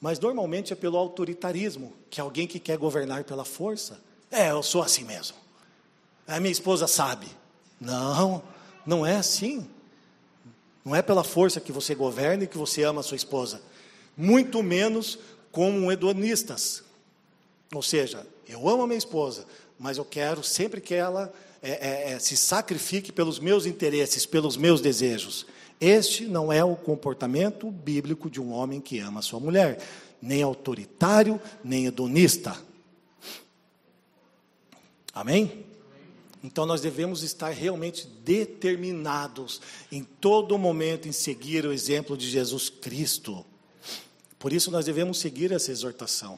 mas normalmente é pelo autoritarismo, que é alguém que quer governar pela força. É, eu sou assim mesmo. A minha esposa sabe. Não, não é assim. Não é pela força que você governa e que você ama a sua esposa. Muito menos como hedonistas. Ou seja, eu amo a minha esposa, mas eu quero sempre que ela é, é, é, se sacrifique pelos meus interesses, pelos meus desejos. Este não é o comportamento bíblico de um homem que ama sua mulher, nem autoritário, nem hedonista. Amém? Então nós devemos estar realmente determinados em todo momento em seguir o exemplo de Jesus Cristo. Por isso nós devemos seguir essa exortação.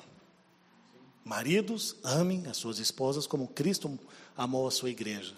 Maridos, amem as suas esposas como Cristo amou a sua igreja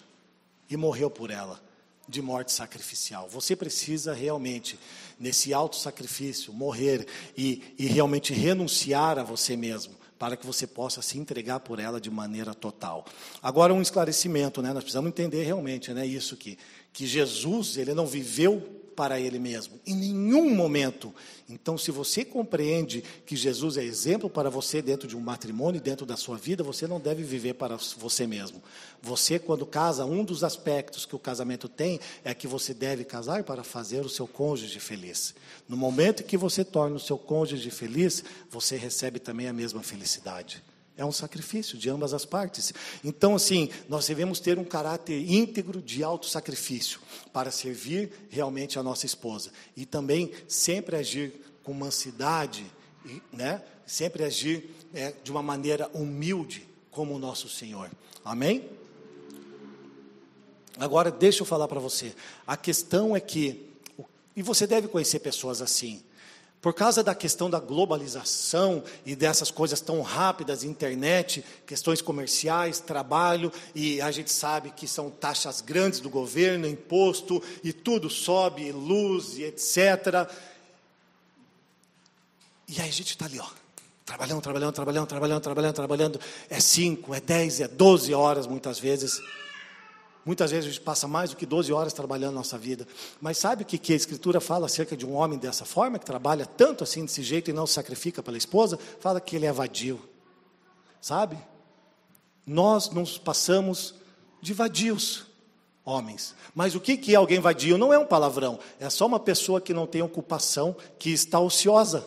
e morreu por ela de morte sacrificial. Você precisa realmente, nesse alto sacrifício, morrer e, e realmente renunciar a você mesmo para que você possa se entregar por ela de maneira total. Agora um esclarecimento, né? Nós precisamos entender realmente, né, isso que que Jesus, ele não viveu para ele mesmo, em nenhum momento. Então, se você compreende que Jesus é exemplo para você dentro de um matrimônio, dentro da sua vida, você não deve viver para você mesmo. Você, quando casa, um dos aspectos que o casamento tem é que você deve casar para fazer o seu cônjuge feliz. No momento que você torna o seu cônjuge feliz, você recebe também a mesma felicidade. É um sacrifício de ambas as partes. Então, assim, nós devemos ter um caráter íntegro de auto-sacrifício para servir realmente a nossa esposa. E também sempre agir com mansidade, né? sempre agir é, de uma maneira humilde, como o nosso Senhor. Amém? Agora, deixa eu falar para você. A questão é que, e você deve conhecer pessoas assim, por causa da questão da globalização e dessas coisas tão rápidas, internet, questões comerciais, trabalho, e a gente sabe que são taxas grandes do governo, imposto, e tudo sobe, luz e etc. E aí a gente está ali, ó, trabalhando, trabalhando, trabalhando, trabalhando, trabalhando, trabalhando. É cinco, é dez, é doze horas muitas vezes. Muitas vezes a gente passa mais do que 12 horas trabalhando nossa vida. Mas sabe o que, que a Escritura fala acerca de um homem dessa forma, que trabalha tanto assim desse jeito e não se sacrifica pela esposa? Fala que ele é vadio. Sabe? Nós nos passamos de vadios, homens. Mas o que, que é alguém vadio? Não é um palavrão, é só uma pessoa que não tem ocupação, que está ociosa.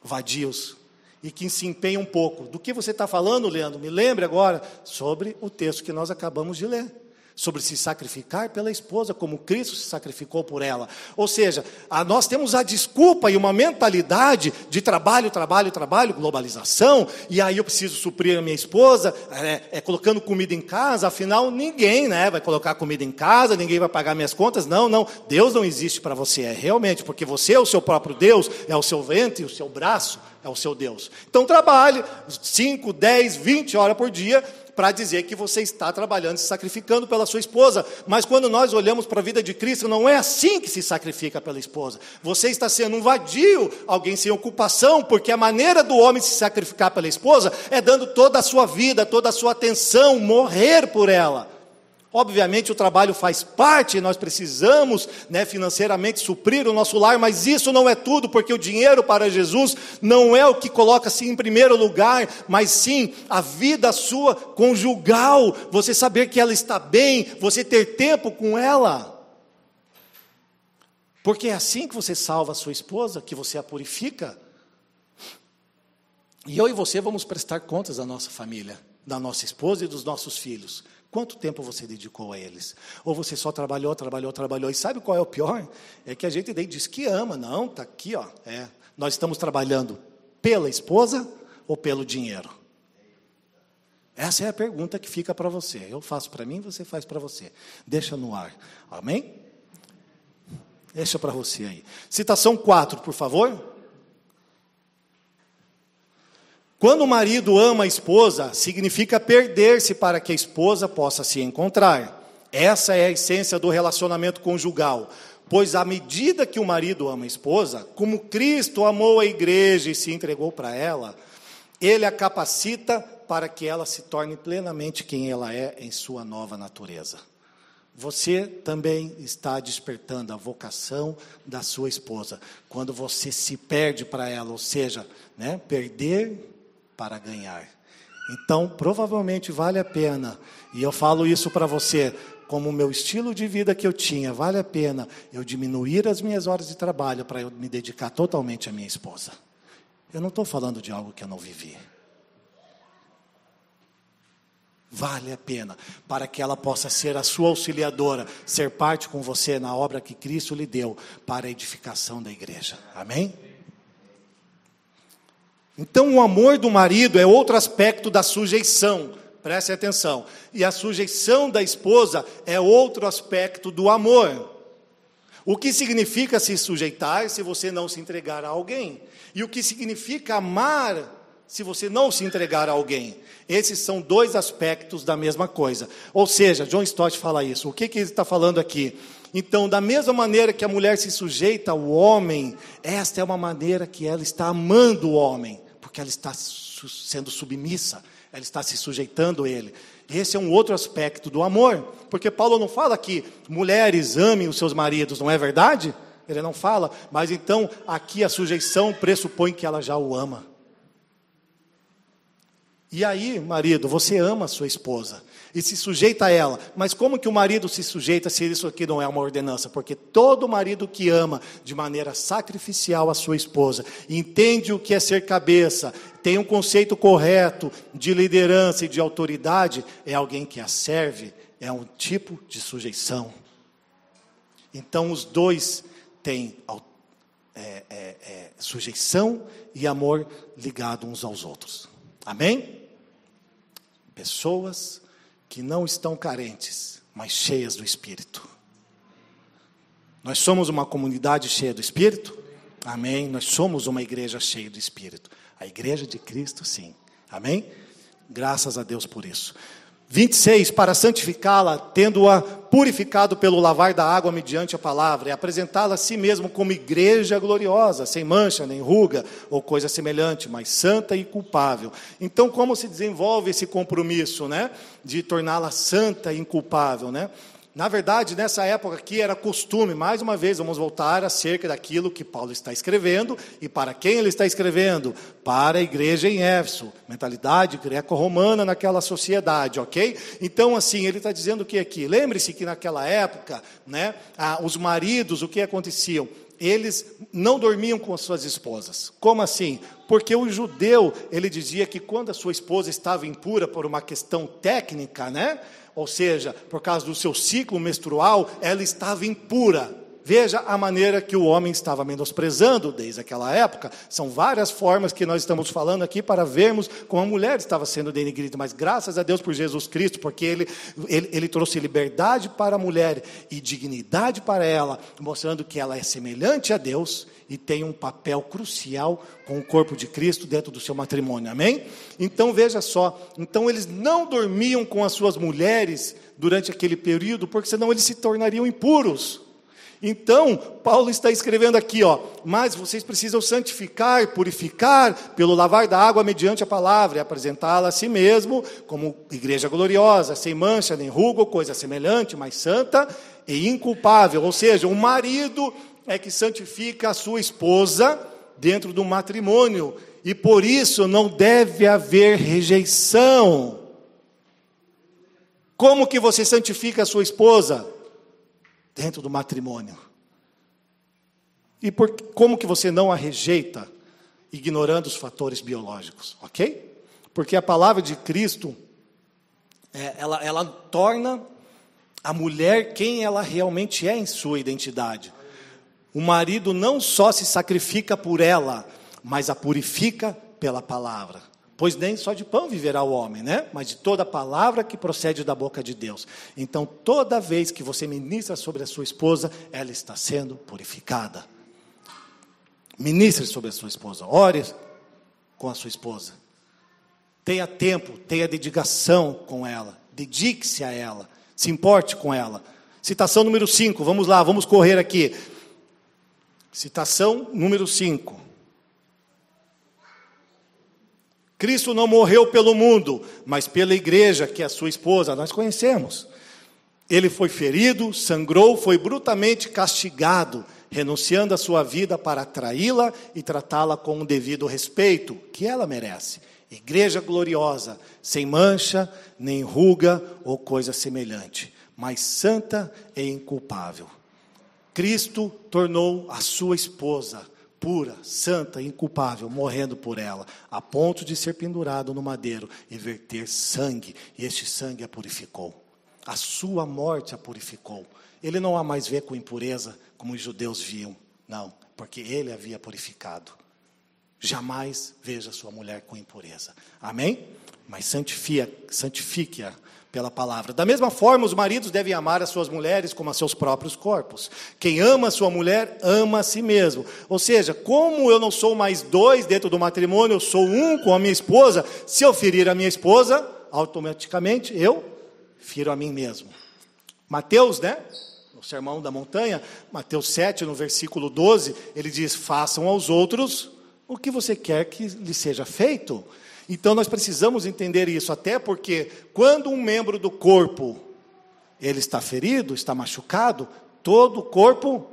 Vadios e que se empenha um pouco. Do que você está falando, Leandro? Me lembre agora sobre o texto que nós acabamos de ler. Sobre se sacrificar pela esposa, como Cristo se sacrificou por ela. Ou seja, a, nós temos a desculpa e uma mentalidade de trabalho, trabalho, trabalho, globalização, e aí eu preciso suprir a minha esposa, é, é, colocando comida em casa, afinal, ninguém né, vai colocar comida em casa, ninguém vai pagar minhas contas. Não, não, Deus não existe para você, é realmente, porque você é o seu próprio Deus, é o seu ventre, o seu braço, é o seu Deus. Então trabalhe 5, 10, 20 horas por dia para dizer que você está trabalhando, se sacrificando pela sua esposa. Mas quando nós olhamos para a vida de Cristo, não é assim que se sacrifica pela esposa. Você está sendo um vadio, alguém sem ocupação, porque a maneira do homem se sacrificar pela esposa é dando toda a sua vida, toda a sua atenção, morrer por ela. Obviamente o trabalho faz parte, nós precisamos né, financeiramente suprir o nosso lar, mas isso não é tudo, porque o dinheiro para Jesus não é o que coloca-se em primeiro lugar, mas sim a vida sua conjugal, você saber que ela está bem, você ter tempo com ela. Porque é assim que você salva a sua esposa, que você a purifica. E eu e você vamos prestar contas da nossa família, da nossa esposa e dos nossos filhos. Quanto tempo você dedicou a eles? Ou você só trabalhou, trabalhou, trabalhou? E sabe qual é o pior? É que a gente daí diz que ama. Não, está aqui, ó. É. Nós estamos trabalhando pela esposa ou pelo dinheiro? Essa é a pergunta que fica para você. Eu faço para mim, você faz para você. Deixa no ar. Amém? Deixa para você aí. Citação 4, por favor. Quando o marido ama a esposa, significa perder-se para que a esposa possa se encontrar. Essa é a essência do relacionamento conjugal. Pois à medida que o marido ama a esposa, como Cristo amou a igreja e se entregou para ela, ele a capacita para que ela se torne plenamente quem ela é em sua nova natureza. Você também está despertando a vocação da sua esposa. Quando você se perde para ela, ou seja, né, perder para ganhar. Então, provavelmente vale a pena, e eu falo isso para você, como o meu estilo de vida que eu tinha, vale a pena eu diminuir as minhas horas de trabalho para eu me dedicar totalmente à minha esposa. Eu não estou falando de algo que eu não vivi. Vale a pena para que ela possa ser a sua auxiliadora, ser parte com você na obra que Cristo lhe deu para a edificação da igreja. Amém? Então, o amor do marido é outro aspecto da sujeição, preste atenção. E a sujeição da esposa é outro aspecto do amor. O que significa se sujeitar se você não se entregar a alguém? E o que significa amar se você não se entregar a alguém? Esses são dois aspectos da mesma coisa. Ou seja, John Stott fala isso. O que, que ele está falando aqui? Então, da mesma maneira que a mulher se sujeita ao homem, esta é uma maneira que ela está amando o homem porque ela está sendo submissa, ela está se sujeitando a ele. Esse é um outro aspecto do amor, porque Paulo não fala que mulheres amem os seus maridos, não é verdade? Ele não fala, mas então aqui a sujeição pressupõe que ela já o ama. E aí, marido, você ama a sua esposa e se sujeita a ela. Mas como que o marido se sujeita se isso aqui não é uma ordenança? Porque todo marido que ama de maneira sacrificial a sua esposa, entende o que é ser cabeça, tem um conceito correto de liderança e de autoridade, é alguém que a serve, é um tipo de sujeição. Então os dois têm é, é, é, sujeição e amor ligado uns aos outros. Amém? Pessoas que não estão carentes, mas cheias do Espírito. Nós somos uma comunidade cheia do Espírito? Amém. Nós somos uma igreja cheia do Espírito. A igreja de Cristo, sim. Amém? Graças a Deus por isso. 26, para santificá-la, tendo-a purificado pelo lavar da água mediante a palavra, e apresentá-la a si mesmo como igreja gloriosa, sem mancha, nem ruga, ou coisa semelhante, mas santa e culpável. Então, como se desenvolve esse compromisso, né? De torná-la santa e inculpável, né? Na verdade, nessa época aqui era costume, mais uma vez, vamos voltar acerca daquilo que Paulo está escrevendo e para quem ele está escrevendo? Para a igreja em Éfeso, mentalidade greco-romana naquela sociedade, ok? Então, assim, ele está dizendo o que aqui? Lembre-se que naquela época, né, os maridos, o que aconteciam? Eles não dormiam com as suas esposas. Como assim? Porque o judeu, ele dizia que quando a sua esposa estava impura por uma questão técnica, né? Ou seja, por causa do seu ciclo menstrual, ela estava impura. Veja a maneira que o homem estava menosprezando desde aquela época. São várias formas que nós estamos falando aqui para vermos como a mulher estava sendo denigrida, mas graças a Deus por Jesus Cristo, porque ele, ele, ele trouxe liberdade para a mulher e dignidade para ela, mostrando que ela é semelhante a Deus e tem um papel crucial com o corpo de Cristo dentro do seu matrimônio. Amém? Então veja só, então eles não dormiam com as suas mulheres durante aquele período, porque senão eles se tornariam impuros. Então, Paulo está escrevendo aqui, ó, mas vocês precisam santificar, purificar pelo lavar da água mediante a palavra e apresentá-la a si mesmo como igreja gloriosa, sem mancha nem ruga ou coisa semelhante, mas santa e inculpável. Ou seja, o marido é que santifica a sua esposa dentro do matrimônio, e por isso não deve haver rejeição. Como que você santifica a sua esposa? Dentro do matrimônio. E por, como que você não a rejeita? Ignorando os fatores biológicos, ok? Porque a palavra de Cristo, é, ela, ela torna a mulher quem ela realmente é em sua identidade. O marido não só se sacrifica por ela, mas a purifica pela palavra. Pois nem só de pão viverá o homem, né? Mas de toda palavra que procede da boca de Deus. Então, toda vez que você ministra sobre a sua esposa, ela está sendo purificada. Ministre sobre a sua esposa, ore com a sua esposa. Tenha tempo, tenha dedicação com ela, dedique-se a ela, se importe com ela. Citação número 5, vamos lá, vamos correr aqui. Citação número 5. Cristo não morreu pelo mundo, mas pela igreja, que é a sua esposa, nós conhecemos. Ele foi ferido, sangrou, foi brutalmente castigado, renunciando à sua vida para atraí-la e tratá-la com o devido respeito que ela merece. Igreja gloriosa, sem mancha, nem ruga ou coisa semelhante, mas santa e inculpável. Cristo tornou a sua esposa pura, santa, inculpável, morrendo por ela, a ponto de ser pendurado no madeiro e verter sangue, e este sangue a purificou. A sua morte a purificou. Ele não a mais vê com impureza, como os judeus viam, não, porque ele havia purificado. Jamais veja sua mulher com impureza. Amém? Mas santifique-a pela palavra. Da mesma forma, os maridos devem amar as suas mulheres como a seus próprios corpos. Quem ama a sua mulher, ama a si mesmo. Ou seja, como eu não sou mais dois dentro do matrimônio, eu sou um com a minha esposa, se eu ferir a minha esposa, automaticamente eu firo a mim mesmo. Mateus, né? No Sermão da Montanha, Mateus 7, no versículo 12, ele diz: Façam aos outros o que você quer que lhe seja feito. Então nós precisamos entender isso, até porque quando um membro do corpo ele está ferido, está machucado, todo o corpo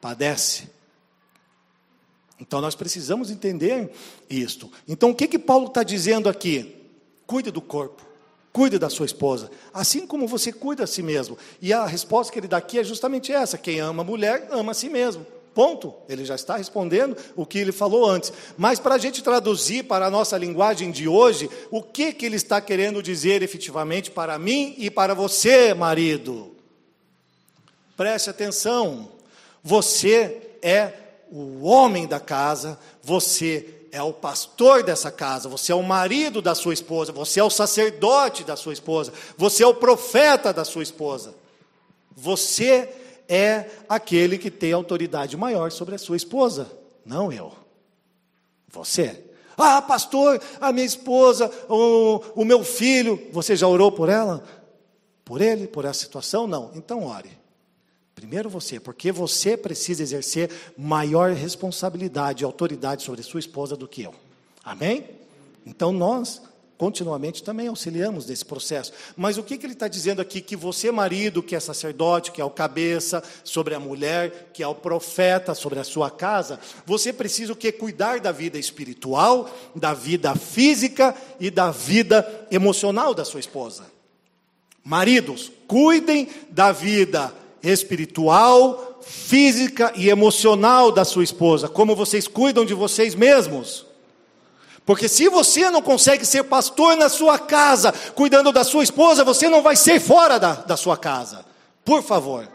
padece. Então nós precisamos entender isto. Então o que que Paulo está dizendo aqui? Cuide do corpo, cuide da sua esposa, assim como você cuida a si mesmo. E a resposta que ele dá aqui é justamente essa: quem ama a mulher ama a si mesmo. Ponto. Ele já está respondendo o que ele falou antes. Mas para a gente traduzir para a nossa linguagem de hoje, o que, que ele está querendo dizer efetivamente para mim e para você, marido? Preste atenção. Você é o homem da casa, você é o pastor dessa casa, você é o marido da sua esposa, você é o sacerdote da sua esposa, você é o profeta da sua esposa. Você é aquele que tem autoridade maior sobre a sua esposa, não eu. Você. Ah, pastor, a minha esposa, o, o meu filho, você já orou por ela? Por ele, por essa situação? Não. Então ore. Primeiro você, porque você precisa exercer maior responsabilidade e autoridade sobre sua esposa do que eu. Amém? Então nós continuamente também auxiliamos nesse processo. Mas o que, que ele está dizendo aqui? Que você, marido, que é sacerdote, que é o cabeça sobre a mulher, que é o profeta sobre a sua casa, você precisa o que? Cuidar da vida espiritual, da vida física e da vida emocional da sua esposa. Maridos, cuidem da vida espiritual, física e emocional da sua esposa, como vocês cuidam de vocês mesmos. Porque se você não consegue ser pastor na sua casa, cuidando da sua esposa, você não vai ser fora da, da sua casa. Por favor.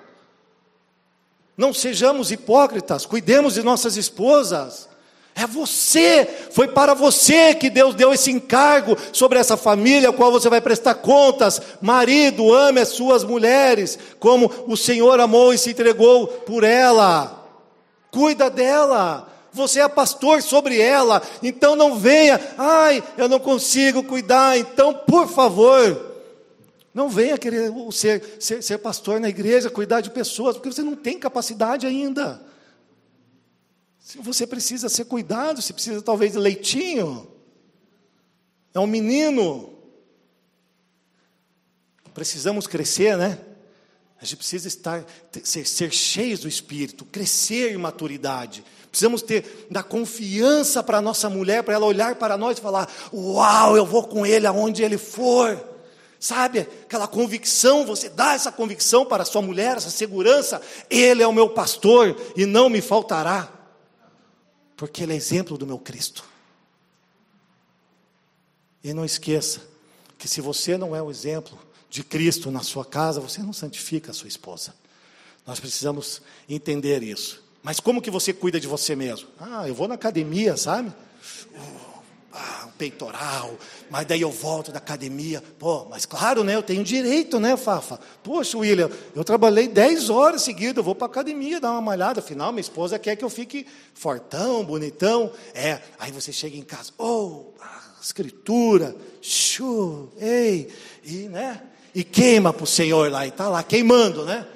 Não sejamos hipócritas, cuidemos de nossas esposas. É você, foi para você que Deus deu esse encargo sobre essa família, ao qual você vai prestar contas. Marido, ame as suas mulheres, como o Senhor amou e se entregou por ela. Cuida dela você é pastor sobre ela, então não venha, ai, eu não consigo cuidar, então, por favor, não venha querer ser, ser, ser pastor na igreja, cuidar de pessoas, porque você não tem capacidade ainda. Você precisa ser cuidado, você precisa talvez de leitinho, é um menino. Precisamos crescer, né? A gente precisa estar, ser, ser cheios do Espírito, crescer em maturidade. Precisamos ter da confiança para a nossa mulher, para ela olhar para nós e falar: Uau, eu vou com ele aonde ele for. Sabe, aquela convicção, você dá essa convicção para a sua mulher, essa segurança, ele é o meu pastor e não me faltará, porque ele é exemplo do meu Cristo. E não esqueça que se você não é o exemplo de Cristo na sua casa, você não santifica a sua esposa. Nós precisamos entender isso. Mas como que você cuida de você mesmo? Ah, eu vou na academia, sabe? Ah, um peitoral, mas daí eu volto da academia. Pô, mas claro, né? Eu tenho direito, né, Fafa? Poxa, William, eu trabalhei 10 horas seguidas, eu vou para a academia dar uma malhada. Afinal, minha esposa quer que eu fique fortão, bonitão. É, aí você chega em casa, oh, escritura, chu, ei, e, né? E queima para o Senhor lá, e está lá queimando, né?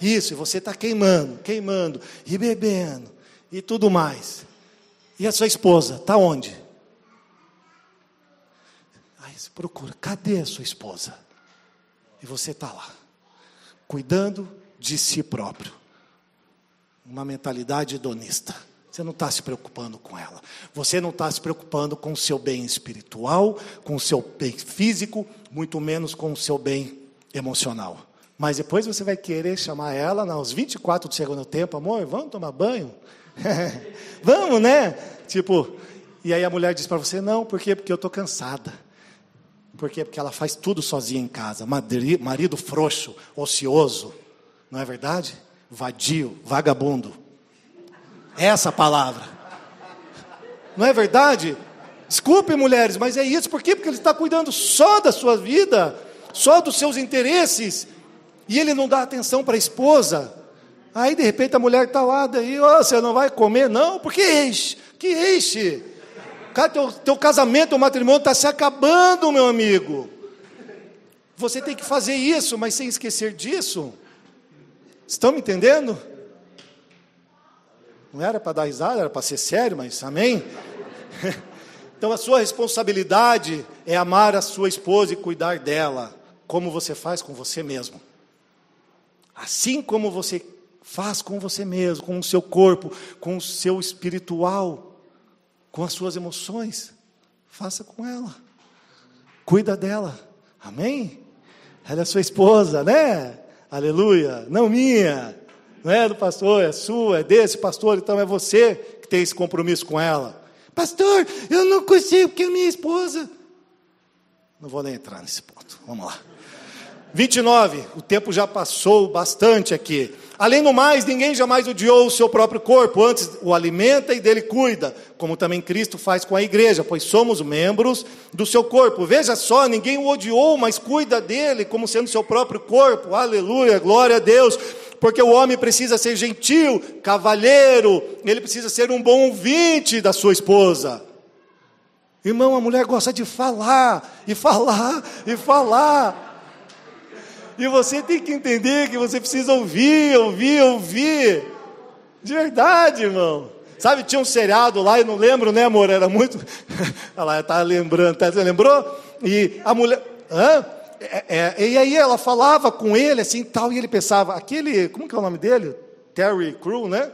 Isso, e você está queimando, queimando, e bebendo, e tudo mais. E a sua esposa, está onde? Aí você procura, cadê a sua esposa? E você está lá, cuidando de si próprio. Uma mentalidade hedonista. Você não está se preocupando com ela. Você não está se preocupando com o seu bem espiritual, com o seu bem físico, muito menos com o seu bem emocional. Mas depois você vai querer chamar ela nos 24 do segundo tempo, amor, vamos tomar banho? vamos, né? Tipo, e aí a mulher diz para você, não, por quê? Porque eu estou cansada. Por quê? Porque ela faz tudo sozinha em casa. Marido frouxo, ocioso, não é verdade? Vadio, vagabundo. Essa palavra. Não é verdade? Desculpe, mulheres, mas é isso. Por quê? Porque ele está cuidando só da sua vida, só dos seus interesses e ele não dá atenção para a esposa. Aí de repente a mulher está lá, daí, oh, você não vai comer? Não, porque enche, que enche. Cara, teu, teu casamento, teu matrimônio está se acabando, meu amigo. Você tem que fazer isso, mas sem esquecer disso. Estão me entendendo? Não era para dar risada, era para ser sério, mas amém? Então a sua responsabilidade é amar a sua esposa e cuidar dela, como você faz com você mesmo. Assim como você faz com você mesmo, com o seu corpo, com o seu espiritual, com as suas emoções, faça com ela. Cuida dela. Amém? Ela é sua esposa, né? Aleluia. Não minha. Não é do pastor, é sua, é desse pastor, então é você que tem esse compromisso com ela. Pastor, eu não consigo porque minha esposa. Não vou nem entrar nesse ponto. Vamos lá. 29, o tempo já passou bastante aqui. Além do mais, ninguém jamais odiou o seu próprio corpo, antes o alimenta e dele cuida, como também Cristo faz com a igreja, pois somos membros do seu corpo. Veja só, ninguém o odiou, mas cuida dele como sendo seu próprio corpo. Aleluia, glória a Deus. Porque o homem precisa ser gentil, cavalheiro, ele precisa ser um bom ouvinte da sua esposa. Irmão, a mulher gosta de falar, e falar, e falar. E você tem que entender que você precisa ouvir, ouvir, ouvir. De verdade, irmão. Sabe, tinha um seriado lá, eu não lembro, né, amor? Era muito. Olha lá, tá lembrando, tá, você lembrou? E a mulher. Hã? É, é, e aí ela falava com ele assim tal, e ele pensava, aquele. Como que é o nome dele? Terry Crew, né?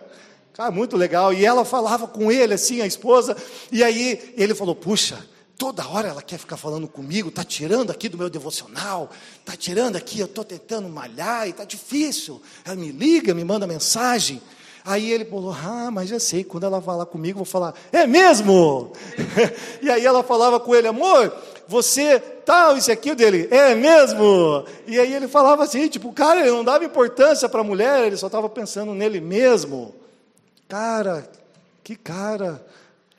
Cara, muito legal. E ela falava com ele assim, a esposa, e aí ele falou: puxa Toda hora ela quer ficar falando comigo, está tirando aqui do meu devocional, está tirando aqui, eu estou tentando malhar e está difícil. Ela me liga, me manda mensagem. Aí ele falou: Ah, mas já sei, quando ela falar comigo, vou falar: É mesmo? e aí ela falava com ele: Amor, você tal, isso aqui dele, é mesmo? E aí ele falava assim: Tipo, cara, ele não dava importância para a mulher, ele só estava pensando nele mesmo. Cara, que cara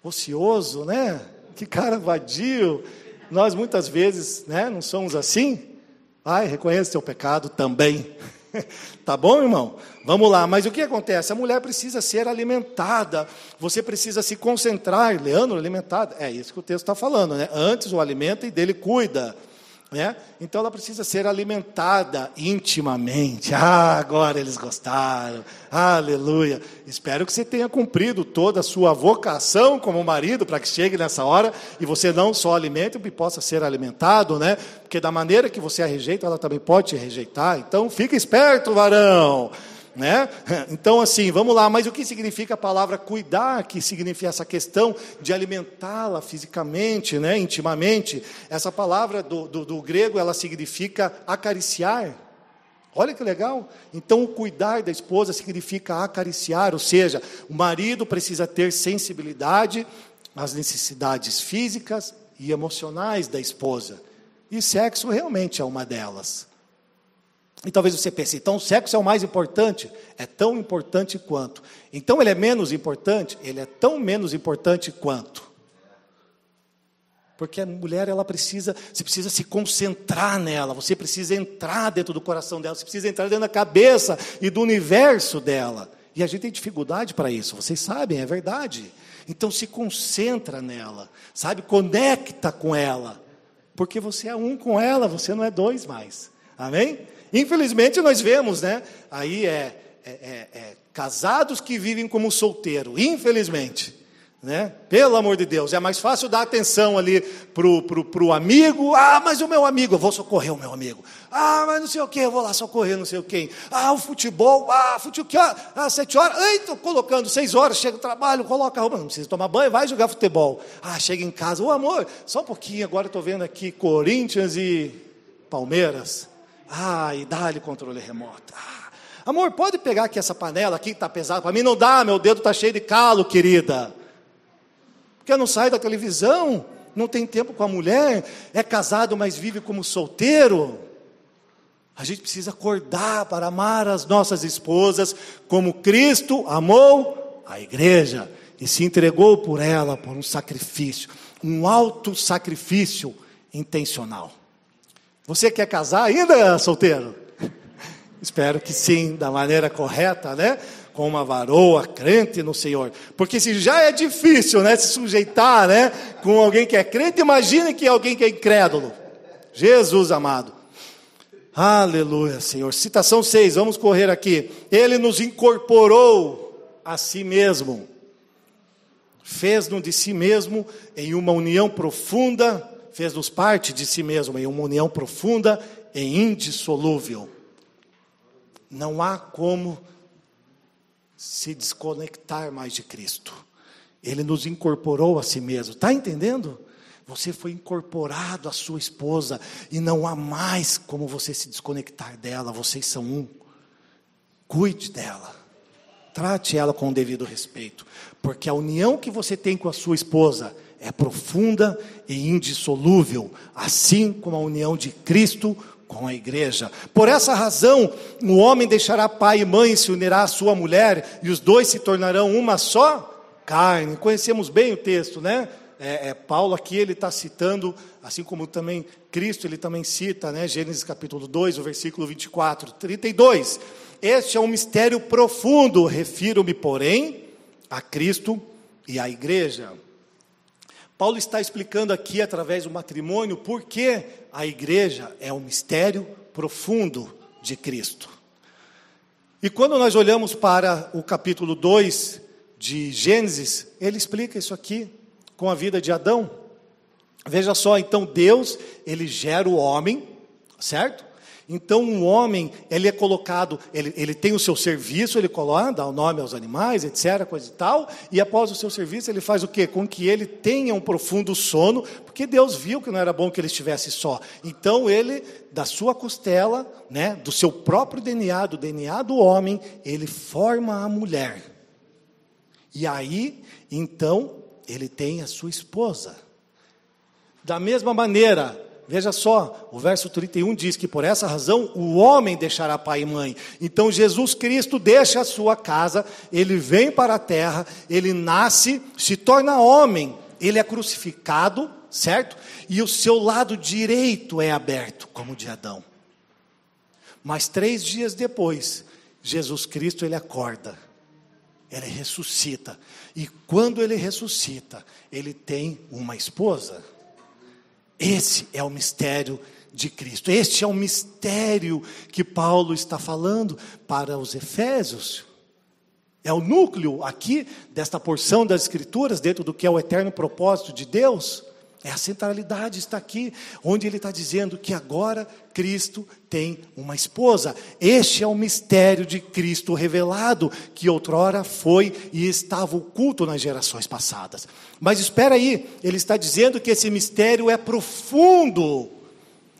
ocioso, né? que cara vadio. Nós muitas vezes, né, não somos assim? Ai, reconheça seu pecado também. tá bom, irmão? Vamos lá, mas o que acontece? A mulher precisa ser alimentada, você precisa se concentrar, Leandro, alimentada. É isso que o texto está falando, né? Antes o alimenta e dele cuida. Né? Então ela precisa ser alimentada intimamente. Ah, agora eles gostaram. Aleluia. Espero que você tenha cumprido toda a sua vocação como marido para que chegue nessa hora e você não só alimente, e possa ser alimentado, né? Porque da maneira que você a rejeita, ela também pode te rejeitar. Então fica esperto, varão né? Então, assim, vamos lá, mas o que significa a palavra cuidar, que significa essa questão de alimentá-la fisicamente, né? intimamente? Essa palavra do, do, do grego, ela significa acariciar. Olha que legal. Então, o cuidar da esposa significa acariciar, ou seja, o marido precisa ter sensibilidade às necessidades físicas e emocionais da esposa. E sexo realmente é uma delas. E talvez você pense, então o sexo é o mais importante? É tão importante quanto. Então ele é menos importante? Ele é tão menos importante quanto. Porque a mulher, ela precisa, você precisa se concentrar nela, você precisa entrar dentro do coração dela, você precisa entrar dentro da cabeça e do universo dela. E a gente tem dificuldade para isso, vocês sabem, é verdade. Então se concentra nela, sabe? Conecta com ela. Porque você é um com ela, você não é dois mais. Amém? Infelizmente nós vemos, né? Aí é, é, é, é casados que vivem como solteiro, infelizmente. Né? Pelo amor de Deus, é mais fácil dar atenção ali pro, pro, pro amigo. Ah, mas o meu amigo, eu vou socorrer o meu amigo. Ah, mas não sei o que, eu vou lá socorrer não sei o quem. Ah, o futebol, ah, futebol, que? Ah, sete horas. Ai, estou colocando seis horas, chega o trabalho, coloca a roupa, não precisa tomar banho, vai jogar futebol. Ah, chega em casa, ô amor, só um pouquinho, agora estou vendo aqui Corinthians e Palmeiras. E dá-lhe controle remoto. Ah, amor, pode pegar aqui essa panela aqui que está pesada para mim? Não dá, meu dedo está cheio de calo, querida. Porque não sai da televisão, não tem tempo com a mulher, é casado, mas vive como solteiro. A gente precisa acordar para amar as nossas esposas como Cristo amou a igreja e se entregou por ela por um sacrifício, um alto sacrifício intencional. Você quer casar ainda, solteiro? Espero que sim, da maneira correta, né? Com uma varoa crente no Senhor. Porque se já é difícil, né, se sujeitar, né, com alguém que é crente, imagine que é alguém que é incrédulo. Jesus amado. Aleluia, Senhor. Citação 6, vamos correr aqui. Ele nos incorporou a si mesmo. Fez-nos de si mesmo em uma união profunda fez-nos parte de si mesmo em uma união profunda e indissolúvel. Não há como se desconectar mais de Cristo. Ele nos incorporou a si mesmo. Está entendendo? Você foi incorporado à sua esposa e não há mais como você se desconectar dela. Vocês são um. Cuide dela. Trate ela com o devido respeito, porque a união que você tem com a sua esposa é profunda e indissolúvel, assim como a união de Cristo com a igreja. Por essa razão, o homem deixará pai e mãe se unirá à sua mulher, e os dois se tornarão uma só carne. Conhecemos bem o texto, né? É, é, Paulo aqui ele está citando, assim como também Cristo ele também cita, né? Gênesis capítulo 2, o versículo 24, 32. Este é um mistério profundo, refiro-me, porém, a Cristo e à igreja. Paulo está explicando aqui, através do matrimônio, por que a igreja é um mistério profundo de Cristo. E quando nós olhamos para o capítulo 2 de Gênesis, ele explica isso aqui com a vida de Adão. Veja só, então Deus, ele gera o homem, certo? Então, um homem, ele é colocado, ele, ele tem o seu serviço, ele coloca, dá o nome aos animais, etc., coisa e tal, e após o seu serviço, ele faz o quê? Com que ele tenha um profundo sono, porque Deus viu que não era bom que ele estivesse só. Então, ele, da sua costela, né, do seu próprio DNA, do DNA do homem, ele forma a mulher. E aí, então, ele tem a sua esposa. Da mesma maneira, Veja só, o verso 31 diz que por essa razão o homem deixará pai e mãe. Então Jesus Cristo deixa a sua casa, ele vem para a terra, ele nasce, se torna homem, ele é crucificado, certo? E o seu lado direito é aberto, como o de Adão. Mas três dias depois, Jesus Cristo ele acorda, ele ressuscita. E quando ele ressuscita, ele tem uma esposa. Esse é o mistério de Cristo. Este é o mistério que Paulo está falando para os Efésios. É o núcleo aqui desta porção das Escrituras, dentro do que é o eterno propósito de Deus. É a centralidade está aqui, onde ele está dizendo que agora Cristo tem uma esposa. Este é o mistério de Cristo revelado, que outrora foi e estava oculto nas gerações passadas. Mas espera aí, ele está dizendo que esse mistério é profundo.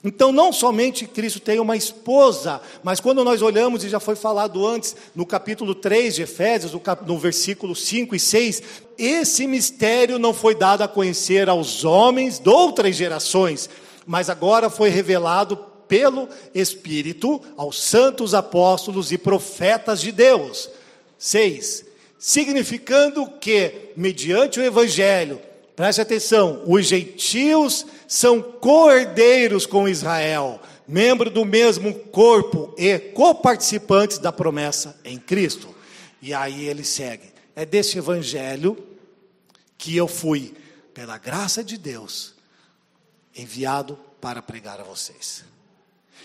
Então, não somente Cristo tem uma esposa, mas quando nós olhamos, e já foi falado antes, no capítulo 3 de Efésios, no, cap... no versículo 5 e 6, esse mistério não foi dado a conhecer aos homens de outras gerações, mas agora foi revelado pelo Espírito aos santos apóstolos e profetas de Deus. 6. Significando que, mediante o Evangelho, Preste atenção: os gentios são cordeiros com Israel, membro do mesmo corpo e coparticipantes da promessa em Cristo. E aí ele segue: é desse evangelho que eu fui, pela graça de Deus, enviado para pregar a vocês.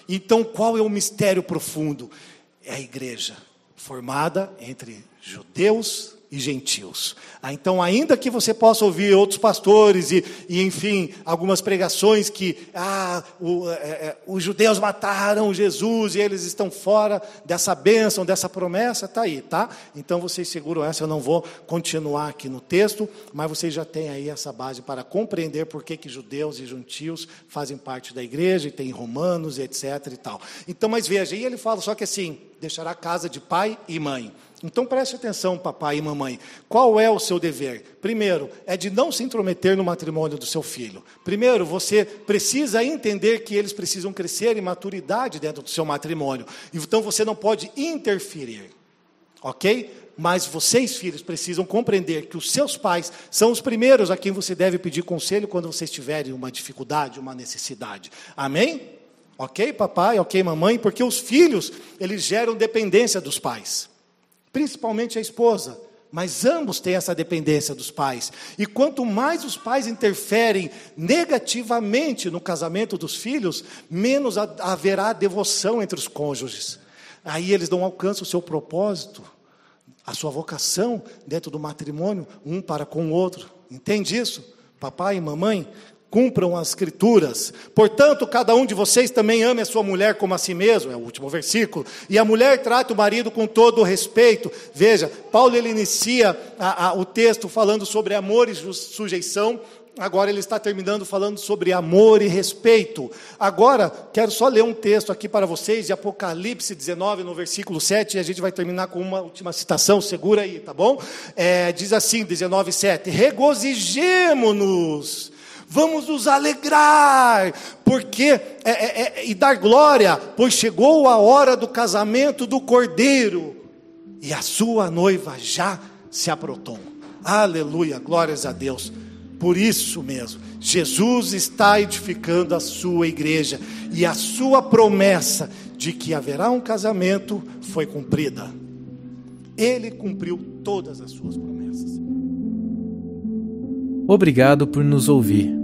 Então, qual é o mistério profundo? É a igreja formada entre judeus e gentios. Ah, então, ainda que você possa ouvir outros pastores e, e enfim, algumas pregações que ah, o, é, é, os judeus mataram Jesus e eles estão fora dessa bênção, dessa promessa, está aí, tá? Então, vocês seguram essa, eu não vou continuar aqui no texto, mas vocês já têm aí essa base para compreender por que, que judeus e gentios fazem parte da igreja e tem romanos etc e tal. Então, mas veja, e ele fala só que assim, deixará casa de pai e mãe. Então preste atenção, papai e mamãe. Qual é o seu dever? Primeiro, é de não se intrometer no matrimônio do seu filho. Primeiro, você precisa entender que eles precisam crescer em maturidade dentro do seu matrimônio. Então você não pode interferir. Ok? Mas vocês, filhos, precisam compreender que os seus pais são os primeiros a quem você deve pedir conselho quando vocês tiverem uma dificuldade, uma necessidade. Amém? Ok, papai? Ok, mamãe? Porque os filhos, eles geram dependência dos pais principalmente a esposa, mas ambos têm essa dependência dos pais. E quanto mais os pais interferem negativamente no casamento dos filhos, menos haverá devoção entre os cônjuges. Aí eles não alcançam o seu propósito, a sua vocação dentro do matrimônio, um para com o outro. Entende isso? Papai e mamãe, cumpram as escrituras. Portanto, cada um de vocês também ame a sua mulher como a si mesmo, é o último versículo. E a mulher trata o marido com todo respeito. Veja, Paulo ele inicia a, a, o texto falando sobre amor e sujeição. Agora ele está terminando falando sobre amor e respeito. Agora, quero só ler um texto aqui para vocês, de Apocalipse 19, no versículo 7, e a gente vai terminar com uma última citação, segura aí, tá bom? É, diz assim, 19, 7: Regozijemo-nos vamos nos alegrar, porque é, é, é, e dar glória, pois chegou a hora do casamento do cordeiro e a sua noiva já se aprontou. Aleluia, glórias a Deus. Por isso mesmo, Jesus está edificando a sua igreja e a sua promessa de que haverá um casamento foi cumprida. Ele cumpriu todas as suas promessas. Obrigado por nos ouvir.